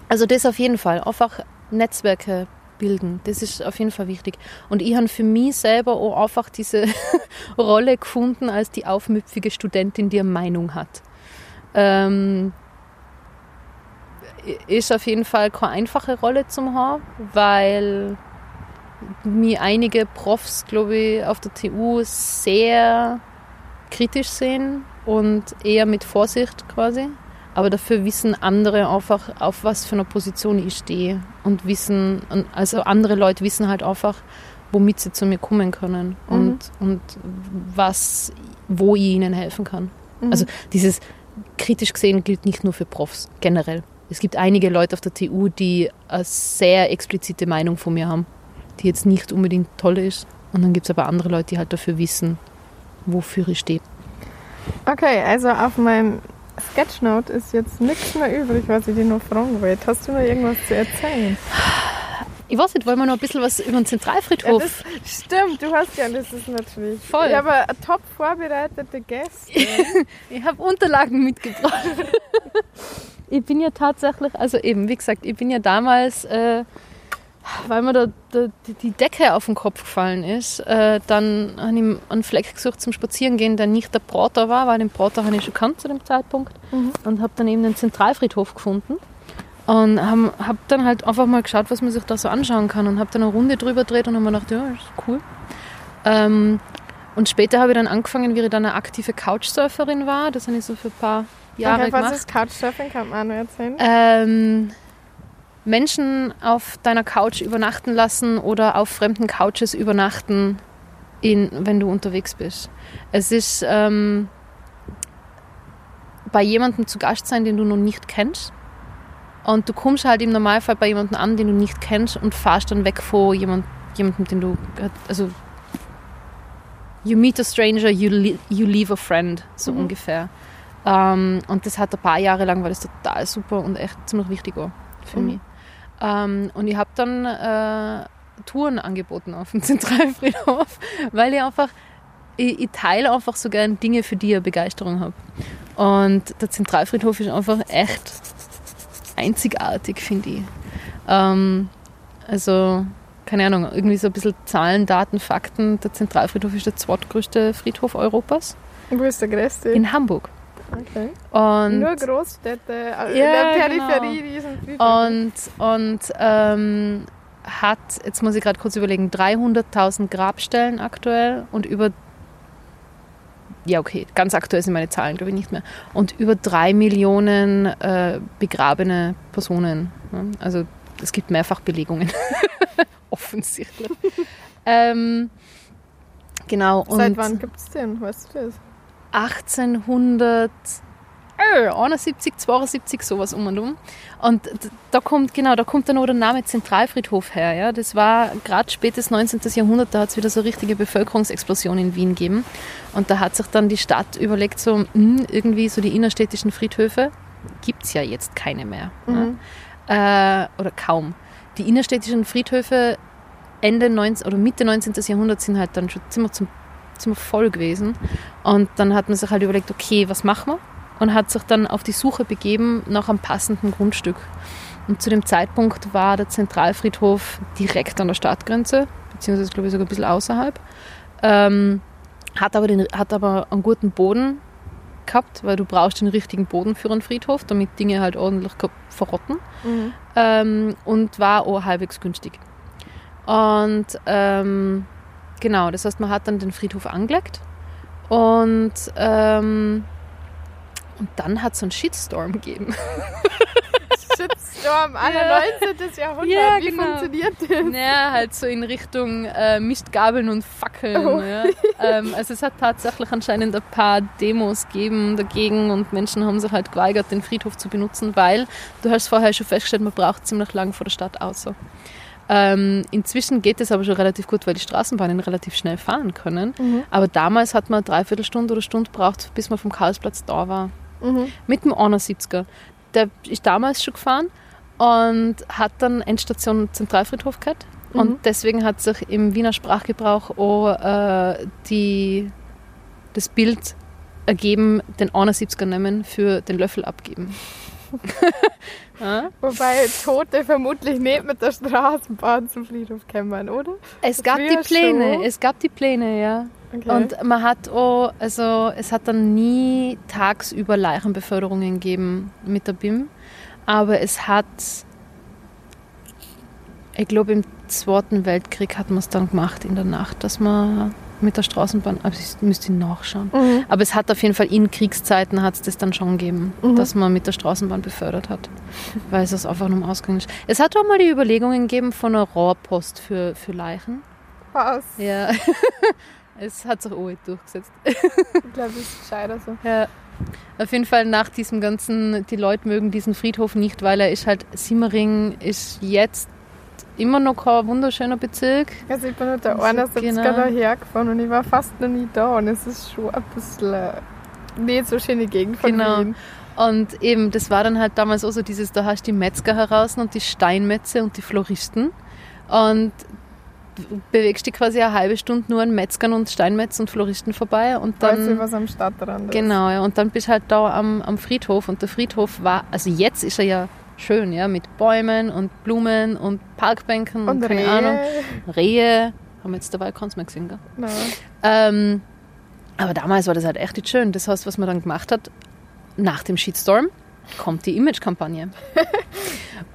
also das auf jeden Fall. Einfach Netzwerke bilden. Das ist auf jeden Fall wichtig. Und ich habe für mich selber auch einfach diese Rolle gefunden als die aufmüpfige Studentin, die eine Meinung hat. Ähm, ist auf jeden Fall keine einfache Rolle zum haben, weil mir einige Profs, glaube ich, auf der TU sehr kritisch sehen und eher mit Vorsicht quasi. Aber dafür wissen andere einfach, auf was für einer Position ich stehe. Und wissen, also andere Leute wissen halt einfach, womit sie zu mir kommen können und, mhm. und was, wo ich ihnen helfen kann. Mhm. Also dieses kritisch gesehen gilt nicht nur für Profs, generell. Es gibt einige Leute auf der TU, die eine sehr explizite Meinung von mir haben, die jetzt nicht unbedingt toll ist. Und dann gibt es aber andere Leute, die halt dafür wissen, wofür ich stehe. Okay, also auf meinem Sketchnote ist jetzt nichts mehr übrig, was ich dir noch fragen wollte. Hast du noch irgendwas zu erzählen? Ich weiß nicht, wollen wir noch ein bisschen was über den Zentralfriedhof? Ja, das stimmt, du hast ja, das ist natürlich. Voll. Ich habe eine top vorbereitete Gäste. ich habe Unterlagen mitgebracht. ich bin ja tatsächlich, also eben, wie gesagt, ich bin ja damals, äh, weil mir da, da, die Decke auf den Kopf gefallen ist, äh, dann habe ich einen Fleck gesucht zum Spazierengehen, der nicht der Prater war, weil den Prater habe ich schon kannt zu dem Zeitpunkt mhm. und habe dann eben den Zentralfriedhof gefunden. Und habe hab dann halt einfach mal geschaut, was man sich da so anschauen kann und habe dann eine Runde drüber gedreht und habe mir gedacht, ja, ist cool. Ähm, und später habe ich dann angefangen, wie ich dann eine aktive Couchsurferin war. Das habe ich so für ein paar Jahre okay, gemacht. Was ist Couchsurfing? Kann man erzählen? Ähm, Menschen auf deiner Couch übernachten lassen oder auf fremden Couches übernachten, in, wenn du unterwegs bist. Es ist ähm, bei jemandem zu Gast sein, den du noch nicht kennst. Und du kommst halt im Normalfall bei jemandem an, den du nicht kennst und fahrst dann weg vor jemand, jemandem, den du. Also, you meet a stranger, you, you leave a friend, so mhm. ungefähr. Ähm, und das hat ein paar Jahre lang, war das total super und echt ziemlich wichtig auch für mhm. mich. Ähm, und ich habe dann äh, Touren angeboten auf dem Zentralfriedhof, weil ich einfach, ich, ich, teile einfach so gern Dinge, für die ich Begeisterung habe. Und der Zentralfriedhof ist einfach echt einzigartig, finde ich. Ähm, also, keine Ahnung, irgendwie so ein bisschen Zahlen, Daten, Fakten. Der Zentralfriedhof ist der zweitgrößte Friedhof Europas. Wo ist der größte? In Hamburg. Okay. Und Nur Großstädte, äh, ja, in der Peripherie genau. diesen Und, und ähm, hat, jetzt muss ich gerade kurz überlegen, 300.000 Grabstellen aktuell und über ja, okay, ganz aktuell sind meine Zahlen, glaube ich, nicht mehr. Und über drei Millionen äh, begrabene Personen. Ne? Also es gibt mehrfach Belegungen. Offensichtlich. ähm, genau. Seit wann gibt es den? Weißt du das? 1871, 72, sowas um und um. Und da kommt, genau, da kommt dann auch der Name Zentralfriedhof her. Ja? Das war gerade spätes 19. Jahrhundert, da hat es wieder so eine richtige Bevölkerungsexplosion in Wien gegeben. Und da hat sich dann die Stadt überlegt, so mh, hm, irgendwie so die innerstädtischen Friedhöfe gibt es ja jetzt keine mehr. Mhm. Ja? Äh, oder kaum. Die innerstädtischen Friedhöfe Ende 19, oder Mitte 19. Jahrhundert sind halt dann schon ziemlich zum ziemlich voll gewesen. Und dann hat man sich halt überlegt, okay, was machen wir? Und hat sich dann auf die Suche begeben nach einem passenden Grundstück. Und zu dem Zeitpunkt war der Zentralfriedhof direkt an der Stadtgrenze, beziehungsweise glaube ich sogar ein bisschen außerhalb. Ähm, hat, aber den, hat aber einen guten Boden gehabt, weil du brauchst den richtigen Boden für einen Friedhof, damit Dinge halt ordentlich verrotten. Mhm. Ähm, und war auch halbwegs günstig. Und ähm, genau, das heißt, man hat dann den Friedhof angelegt und, ähm, und dann hat es einen Shitstorm gegeben. Shitstorm, alle Ja. 19. Jahrhundert. Ja, Wie genau. funktioniert das? Naja, halt so in Richtung äh, Mistgabeln und Fackeln. Oh. Ja. Ähm, also es hat tatsächlich anscheinend ein paar Demos gegeben dagegen und Menschen haben sich halt geweigert, den Friedhof zu benutzen, weil, du hast vorher schon festgestellt, man braucht ziemlich lang vor der Stadt außer. Ähm, inzwischen geht es aber schon relativ gut, weil die Straßenbahnen relativ schnell fahren können. Mhm. Aber damals hat man eine Dreiviertelstunde oder Stunde gebraucht, bis man vom Karlsplatz da war. Mhm. Mit dem 71er. Der ist damals schon gefahren und hat dann Endstation Zentralfriedhof gehabt. Mhm. Und deswegen hat sich im Wiener Sprachgebrauch auch äh, die, das Bild ergeben, den 71er nehmen für den Löffel abgeben. Wobei Tote vermutlich nicht mit der Straßenbahn zum Friedhof kommen, oder? Es gab Früher die Pläne, schon. es gab die Pläne, ja. Okay. Und man hat auch, also es hat dann nie tagsüber Leichenbeförderungen gegeben mit der BIM, aber es hat, ich glaube im Zweiten Weltkrieg hat man es dann gemacht in der Nacht, dass man mit der Straßenbahn, aber ich müsste nachschauen. Mhm. Aber es hat auf jeden Fall in Kriegszeiten hat es das dann schon gegeben, Mhm. dass man mit der Straßenbahn befördert hat, weil es einfach nur Ausgang ist. Es hat auch mal die Überlegungen gegeben von einer Rohrpost für, für Leichen. Was? Ja, es hat sich auch durchgesetzt. Ich glaube, das ist gescheiter so. Ja. Auf jeden Fall nach diesem ganzen, die Leute mögen diesen Friedhof nicht, weil er ist halt, Simmering ist jetzt immer noch kein wunderschöner Bezirk. Also ich bin mit der Also, 71er genau. daher gefahren und ich war fast noch nie da und es ist schon ein bisschen äh, nicht so schöne Gegend von Genau. Wien. Und eben, das war dann halt damals auch so dieses, da hast du die Metzger heraus und die Steinmetze und die Floristen. Und bewegst dich quasi eine halbe Stunde nur an Metzgern und Steinmetz und Floristen vorbei und Weißt du, dann... was am Stadtrand ist? Genau, ja. Und dann bist du halt da am, am Friedhof und der Friedhof war, also jetzt ist er ja schön, ja, mit Bäumen und Blumen und Parkbänken und, Und keine Rehe. Ahnung. Rehe. Haben wir jetzt dabei mehr gesehen, gell? Nein. Ähm, aber damals war das halt echt nicht schön. Das heißt, was man dann gemacht hat, nach dem Shitstorm kommt die Image-Kampagne.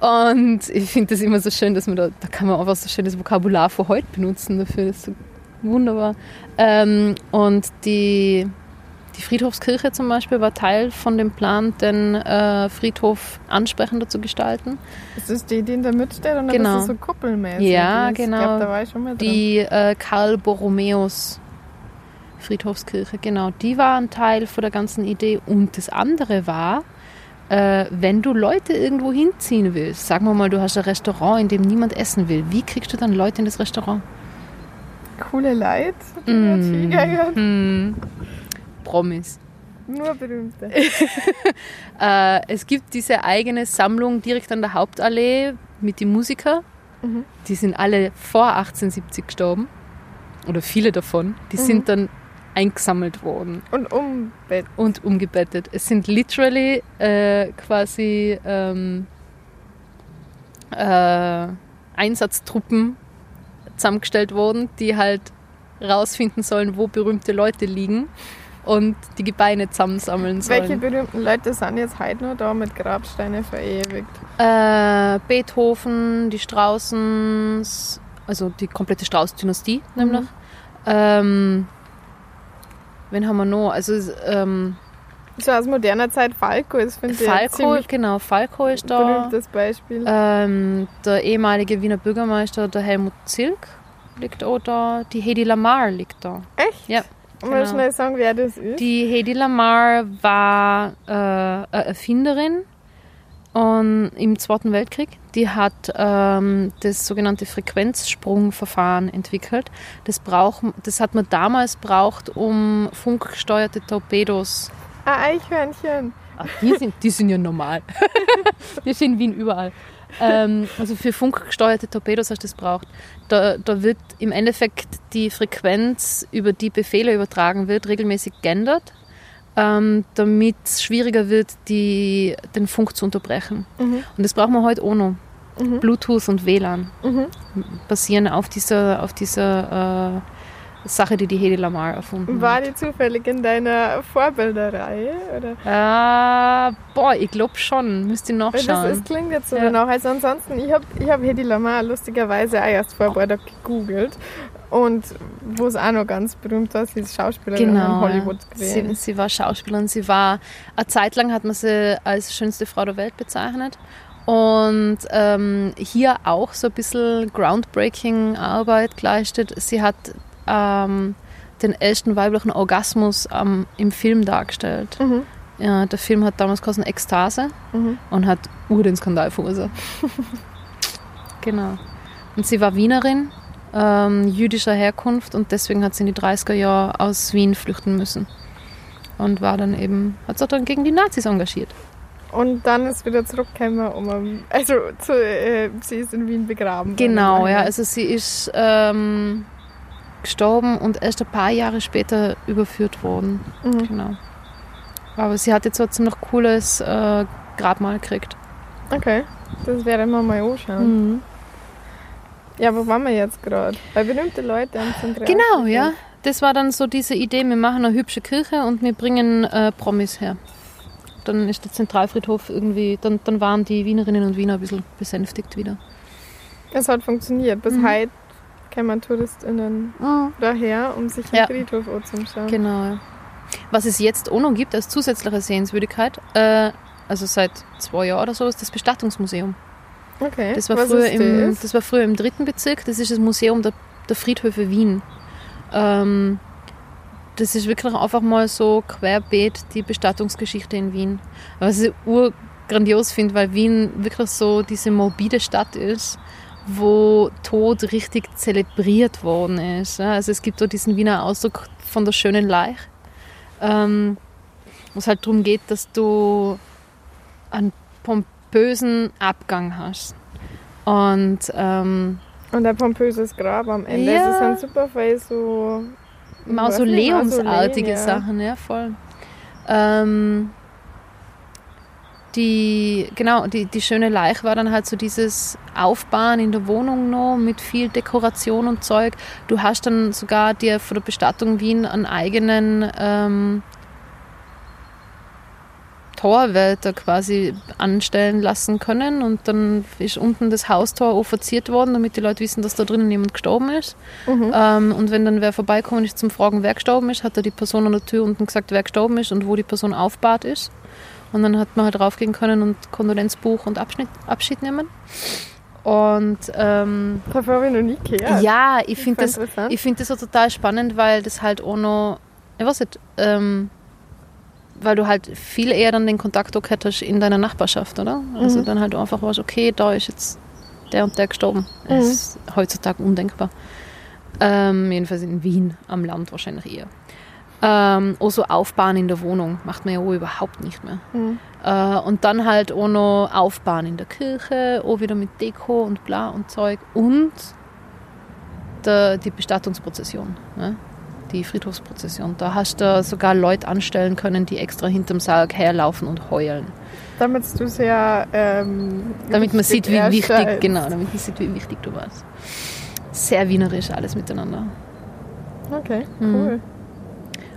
und ich finde das immer so schön, dass man da, da kann man einfach so schönes Vokabular von heute benutzen dafür. Das ist so wunderbar. Ähm, und die, die Friedhofskirche zum Beispiel war Teil von dem Plan, den äh, Friedhof ansprechender zu gestalten. Ist das die, die in der Mitte steht? Oder Genau. das ist so kuppelmäßig? Ja, ist? genau. Drin. Die äh, Karl Borromäus Friedhofskirche, genau, die war ein Teil von der ganzen Idee. Und das andere war, äh, wenn du Leute irgendwo hinziehen willst, sagen wir mal, du hast ein Restaurant, in dem niemand essen will, wie kriegst du dann Leute in das Restaurant? Coole Leute, die Mm. mm. Promis. Nur berühmte. Äh, es gibt diese eigene Sammlung direkt an der Hauptallee mit den Musikern. Mhm. Die sind alle vor 1870 gestorben. Oder viele davon. Die Mhm. sind dann eingesammelt worden Und Umbett. und umgebettet. Es sind literally äh, quasi ähm, äh, Einsatztruppen zusammengestellt worden, die halt rausfinden sollen, wo berühmte Leute liegen und die Gebeine zusammensammeln sollen. Welche berühmten Leute sind jetzt heute noch da mit Grabsteine verewigt? Äh, Beethoven, die Straußens, also die komplette Strauß-Dynastie nämlich. Ähm, wen haben wir noch? Also ähm, So aus moderner Zeit Falco ist, finde ich, Falco, genau, Falco ist da. berühmtes Beispiel. Ähm, der ehemalige Wiener Bürgermeister, der Helmut Zilk, liegt auch da. Die Hedy Lamar liegt da. Echt? ja, Mal genau. schnell sagen, wer das ist. Die Hedy Lamar war äh, eine Erfinderin und im Zweiten Weltkrieg. Die hat ähm, das sogenannte Frequenzsprungverfahren entwickelt. Das, braucht, das hat man damals braucht, um funkgesteuerte Torpedos. Ah, Eichhörnchen. Ach, die, sind, die sind ja normal. die sind in Wien überall. Ähm, also für funkgesteuerte Torpedos hast du das braucht. Da, da wird im Endeffekt die Frequenz, über die Befehle übertragen wird, regelmäßig geändert, ähm, damit es schwieriger wird, die, den Funk zu unterbrechen. Mhm. Und das brauchen wir heute auch noch. Mhm. Bluetooth und WLAN Mhm. basieren auf dieser, auf dieser Sache, die die Hedy Lamar erfunden War hat. die zufällig in deiner Vorbilderreihe? Oder? Äh, boah, ich glaube schon. Müsst ihr Weil das, nachschauen. das klingt jetzt so Ja. danach. Also ansonsten, ich habe ich hab Hedy Lamar lustigerweise auch erst vor Bord gegoogelt. Und wo es auch noch ganz berühmt war, sie ist Schauspielerin in Genau. Hollywood ja. sie, gewesen. sie war Schauspielerin. Sie war, eine Zeit lang hat man sie als schönste Frau der Welt bezeichnet. Und ähm, hier auch so ein bisschen groundbreaking Arbeit geleistet. Sie hat ähm, den ersten weiblichen Orgasmus ähm, im Film dargestellt. Mhm. Ja, der Film hat damals geheißen Ekstase Mhm. und hat ur den Skandal verursacht. genau. Und sie war Wienerin, ähm, jüdischer Herkunft und deswegen hat sie in die 30er Jahre aus Wien flüchten müssen. Und war dann eben, hat sich dann gegen die Nazis engagiert. Und dann ist wieder zurückgekommen, um, also zu, äh, sie ist in Wien begraben. Genau, ja. Also sie ist ähm, gestorben und erst ein paar Jahre später überführt worden. Mhm. Genau. Aber sie hat jetzt trotzdem noch cooles äh, Grabmal gekriegt. Okay, das werden wir mal anschauen. Mhm. Ja, wo waren wir jetzt gerade? Bei berühmte Leute am Zentral. Genau, ja. Das war dann so diese Idee, wir machen eine hübsche Kirche und wir bringen äh, Promis her. Dann ist der Zentralfriedhof irgendwie, dann, dann waren die Wienerinnen und Wiener ein bisschen besänftigt wieder. Es hat funktioniert. Bis Mhm. heute kommen TouristInnen daher, um sich den. Friedhof anzuschauen. Genau. Was es jetzt auch noch gibt als zusätzliche Sehenswürdigkeit, äh, also seit zwei Jahren oder so, ist das Bestattungsmuseum. Okay. Das war, Was früher im, das? das war früher im dritten Bezirk, das ist das Museum der, der Friedhöfe Wien. Ähm, das ist wirklich einfach mal so querbeet die Bestattungsgeschichte in Wien. Was ich urgrandios finde, weil Wien wirklich so diese morbide Stadt ist, wo Tod richtig zelebriert worden ist. Also es gibt so diesen Wiener Ausdruck von der schönen Leich, ähm, wo es halt darum geht, dass du einen pompösen Abgang hast. Und ähm, Und ein pompöses Grab am Ende. Ja. Das sind super viel so Mausoleumsartige Mausoleum, ja. Sachen, ja, voll. Ähm, die, genau, die, die schöne Leich war dann halt so dieses Aufbauen in der Wohnung noch mit viel Dekoration und Zeug. Du hast dann sogar dir von der Bestattung Wien einen eigenen ähm, Torwärter quasi anstellen lassen können und dann ist unten das Haustor verziert worden, damit die Leute wissen, dass da drinnen jemand gestorben ist. Mhm. Ähm, und wenn dann wer vorbeikommen ist zum Fragen, wer gestorben ist, hat er die Person an der Tür unten gesagt, wer gestorben ist und wo die Person aufbahrt ist. Und dann hat man halt raufgehen können und Kondolenzbuch und Abschnitt, Abschied nehmen. Und ähm, Davor habe ich noch nie gehört. ja, ich finde das, ich find das so total spannend, weil das halt auch noch, ich weiß nicht, ähm, weil du halt viel eher dann den Kontakt auch hättest in deiner Nachbarschaft, oder? Also Mhm. dann halt einfach warst, okay, da ist jetzt der und der gestorben. Mhm. Das ist heutzutage undenkbar. Ähm, jedenfalls in Wien, am Land wahrscheinlich eher. Ähm, auch so Aufbauen in der Wohnung macht man ja auch überhaupt nicht mehr. Mhm. Äh, und dann halt auch noch Aufbauen in der Kirche, auch wieder mit Deko und bla und Zeug. Und der, die Bestattungsprozession, ne? die Friedhofsprozession. Da hast du sogar Leute anstellen können, die extra hinterm Sarg herlaufen und heulen. Damit du sehr ähm, Damit man sieht, wie wichtig, genau, damit man sieht, wie wichtig du warst. Sehr wienerisch alles miteinander. Okay, Mhm.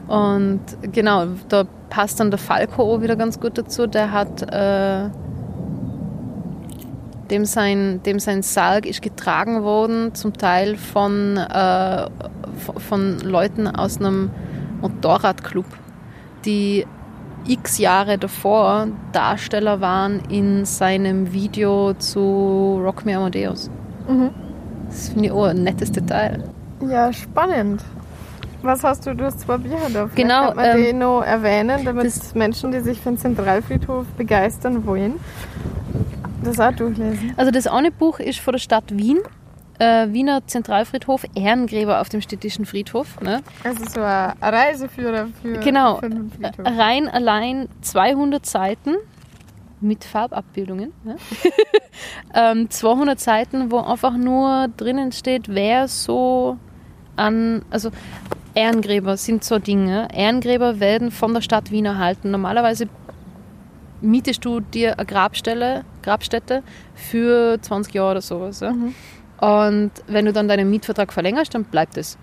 Und genau, da passt dann der Falco auch wieder ganz gut dazu. Der hat, äh, dem, sein, dem sein Sarg ist getragen worden, zum Teil von, äh, von Leuten aus einem Motorradclub, die x Jahre davor Darsteller waren in seinem Video zu Rock Me Amadeus. Mhm. Das finde ich auch ein nettes Detail. Ja, spannend. Was hast du? Du hast zwei Bücher da. Genau, Kann man ähm, die noch erwähnen, damit Menschen, die sich für den Zentralfriedhof begeistern wollen, das auch durchlesen. Also das eine Buch ist von der Stadt Wien, äh, Wiener Zentralfriedhof, Ehrengräber auf dem städtischen Friedhof. Ne? Also so ein Reiseführer für, Genau. für den Friedhof. Rein allein 200 Seiten mit Farbabbildungen. Ne? ähm, 200 Seiten, wo einfach nur drinnen steht, wer so an, also Ehrengräber sind so Dinge. Ehrengräber werden von der Stadt Wien erhalten. Normalerweise mietest du dir eine Grabstelle, Grabstätte für 20 Jahre oder sowas. Ja? Mhm. Und wenn du dann deinen Mietvertrag verlängerst, dann bleibt es.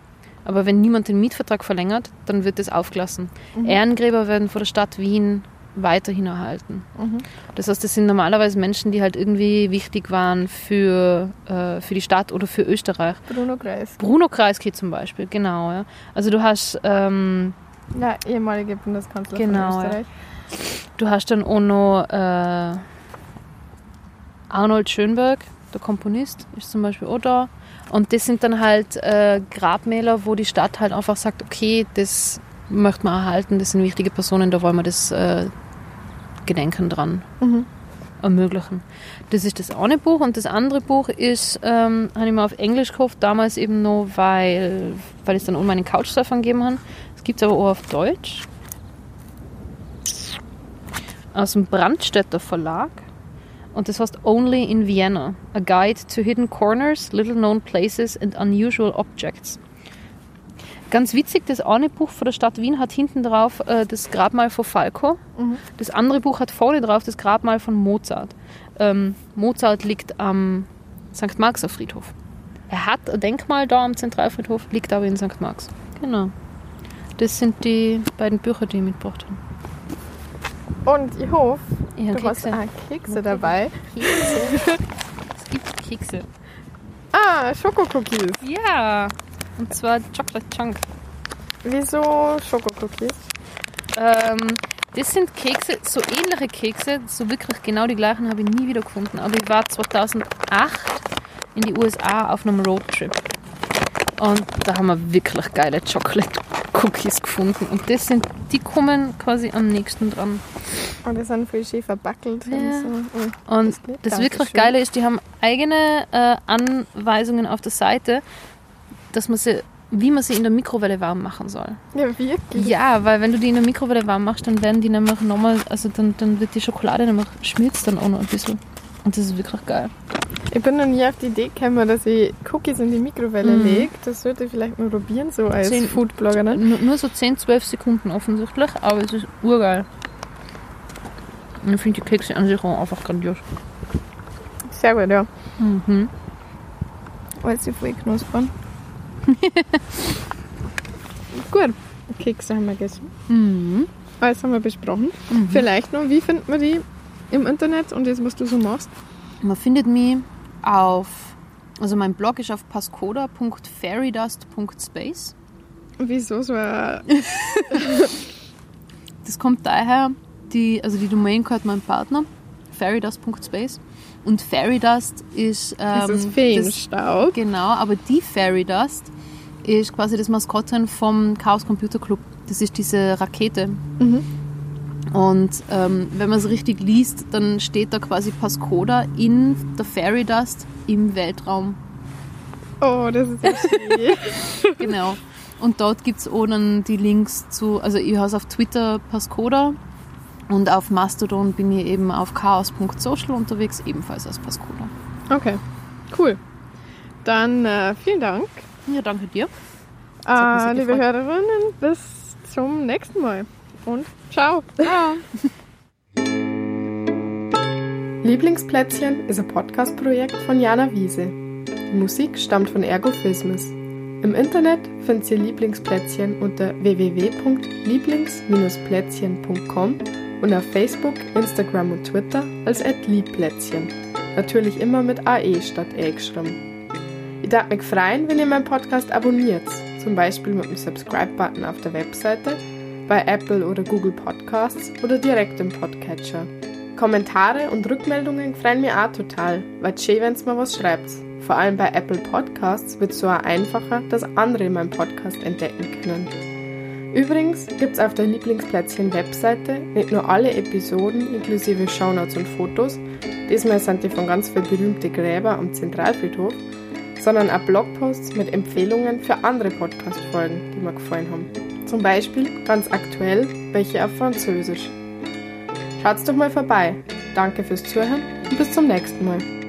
Aber wenn niemand den Mietvertrag verlängert, dann wird das aufgelassen. Ehrengräber werden von der Stadt Wien weiterhin erhalten. Mhm. Das heißt, das sind normalerweise Menschen, die halt irgendwie wichtig waren für, äh, für die Stadt oder für Österreich. Bruno Kreis. Bruno Kreisky zum Beispiel, genau. Ja. Also du hast, ähm, Ja, ehemalige Bundeskanzler Genau, von ja. Österreich. du hast dann auch noch äh, Arnold Schönberg, der Komponist, ist zum Beispiel auch da. Und das sind dann halt äh, Grabmäler, wo die Stadt halt einfach sagt, okay, das möchte man erhalten, das sind wichtige Personen, da wollen wir das äh, Gedenken dran Mhm. ermöglichen. Das ist das eine Buch und das andere Buch ist, ähm, habe ich mir auf Englisch gekauft, damals eben noch, weil, weil ich es dann um meinen Couchsurfern gegeben habe. Es gibt es aber auch auf Deutsch. Aus dem Brandstätter Verlag. Und das heißt Only in Vienna. A Guide to Hidden Corners, Little Known Places and Unusual Objects. Ganz witzig, das eine Buch von der Stadt Wien hat hinten drauf äh, das Grabmal von Falco. Mhm. Das andere Buch hat vorne drauf das Grabmal von Mozart. Ähm, Mozart liegt am St. Marxer Friedhof. Er hat ein Denkmal da am Zentralfriedhof, liegt aber in St. Marx. Genau. Das sind die beiden Bücher, die ich mitgebracht habe. Und ich hoffe, Ich du hast Kekse. auch Kekse dabei. Kekse. es gibt Kekse. Ah, Schokocookies. Ja. Und zwar Chocolate Chunk. Wieso Schokocookies? Ähm, das sind Kekse, so ähnliche Kekse, so wirklich genau die gleichen habe ich nie wieder gefunden. Aber ich war 2008 in die USA auf einem Roadtrip. Und da haben wir wirklich geile Chocolate Cookies gefunden. Und das sind, die kommen quasi am nächsten dran. Und die sind voll schön verbackelt. Ja. Und so. Oh. Und Das das wirklich Geile ist, die haben eigene äh, Anweisungen auf der Seite, dass man sie, wie man sie in der Mikrowelle warm machen soll. Ja, wirklich. Ja, weil wenn du die in der Mikrowelle warm machst, dann werden die nämlich nochmal, also dann, dann wird die Schokolade nämlich schmilzt dann auch noch ein bisschen. Und das ist wirklich geil. Ich bin noch nie auf die Idee gekommen, dass ich Cookies in die Mikrowelle Mhm. lege. Das sollte ich vielleicht mal probieren, so als Zehn- Foodbloggerin. Nur, so 10, 12 Sekunden offensichtlich, aber es ist urgeil. Und ich finde die Kekse an sich auch einfach grandios. Sehr gut, ja. Mhm. Alles voll knuspern. gut. Kekse haben wir gegessen. Mhm. Alles haben wir besprochen. Mhm. Vielleicht noch, wie findet man die im Internet und das, was du so machst? Man findet mich auf, also mein Blog ist auf pascoda.fairydust.space. Wieso so ein... Das kommt daher, die, also die Domain gehört meinem Partner, fairydust.space. Und Fairydust ist. Ähm, Das ist Feenstaub. Genau, aber die Fairy Dust ist quasi das Maskottchen vom Chaos Computer Club. Das ist diese Rakete. Mhm. Und ähm, wenn man es richtig liest, dann steht da quasi Pascoda in der Fairy Dust im Weltraum. Oh, das ist ja schön. Genau. Und dort gibt es dann die Links zu, also ich heiße auf Twitter Pascoda und auf Mastodon bin ich eben auf chaos.social unterwegs, ebenfalls als Pascoda. okay, cool. Dann äh, vielen Dank. Ja, danke dir. Äh, liebe. Hörerinnen, bis zum nächsten Mal. Und ciao. Ja. Lieblingsplätzchen ist ein Podcast-Projekt von Jana Wiese. Die Musik stammt von Ergo Phismis. Im Internet findet ihr Lieblingsplätzchen unter www.lieblings-plätzchen.com und auf Facebook, Instagram und Twitter als @liebplätzchen. Natürlich immer mit AE statt E geschrieben. Ich darf mich freuen, wenn ihr meinen Podcast abonniert, zum Beispiel mit dem Subscribe-Button auf der Webseite, bei Apple oder Google Podcasts oder direkt im Podcatcher. Kommentare und Rückmeldungen freuen mir auch total, weil schön, wenn ihr mir was schreibt. Vor allem bei Apple Podcasts wird es so auch einfacher, dass andere meinen Podcast entdecken können. Übrigens gibt es auf der Lieblingsplätzchen-Webseite nicht nur alle Episoden inklusive Shownotes und Fotos, diesmal sind die von ganz vielen berühmte Gräber am Zentralfriedhof, sondern auch Blogposts mit Empfehlungen für andere Podcast-Folgen, die mir gefallen haben. Zum Beispiel ganz aktuell welche auf Französisch. Schaut's doch mal vorbei. Danke fürs Zuhören und bis zum nächsten Mal.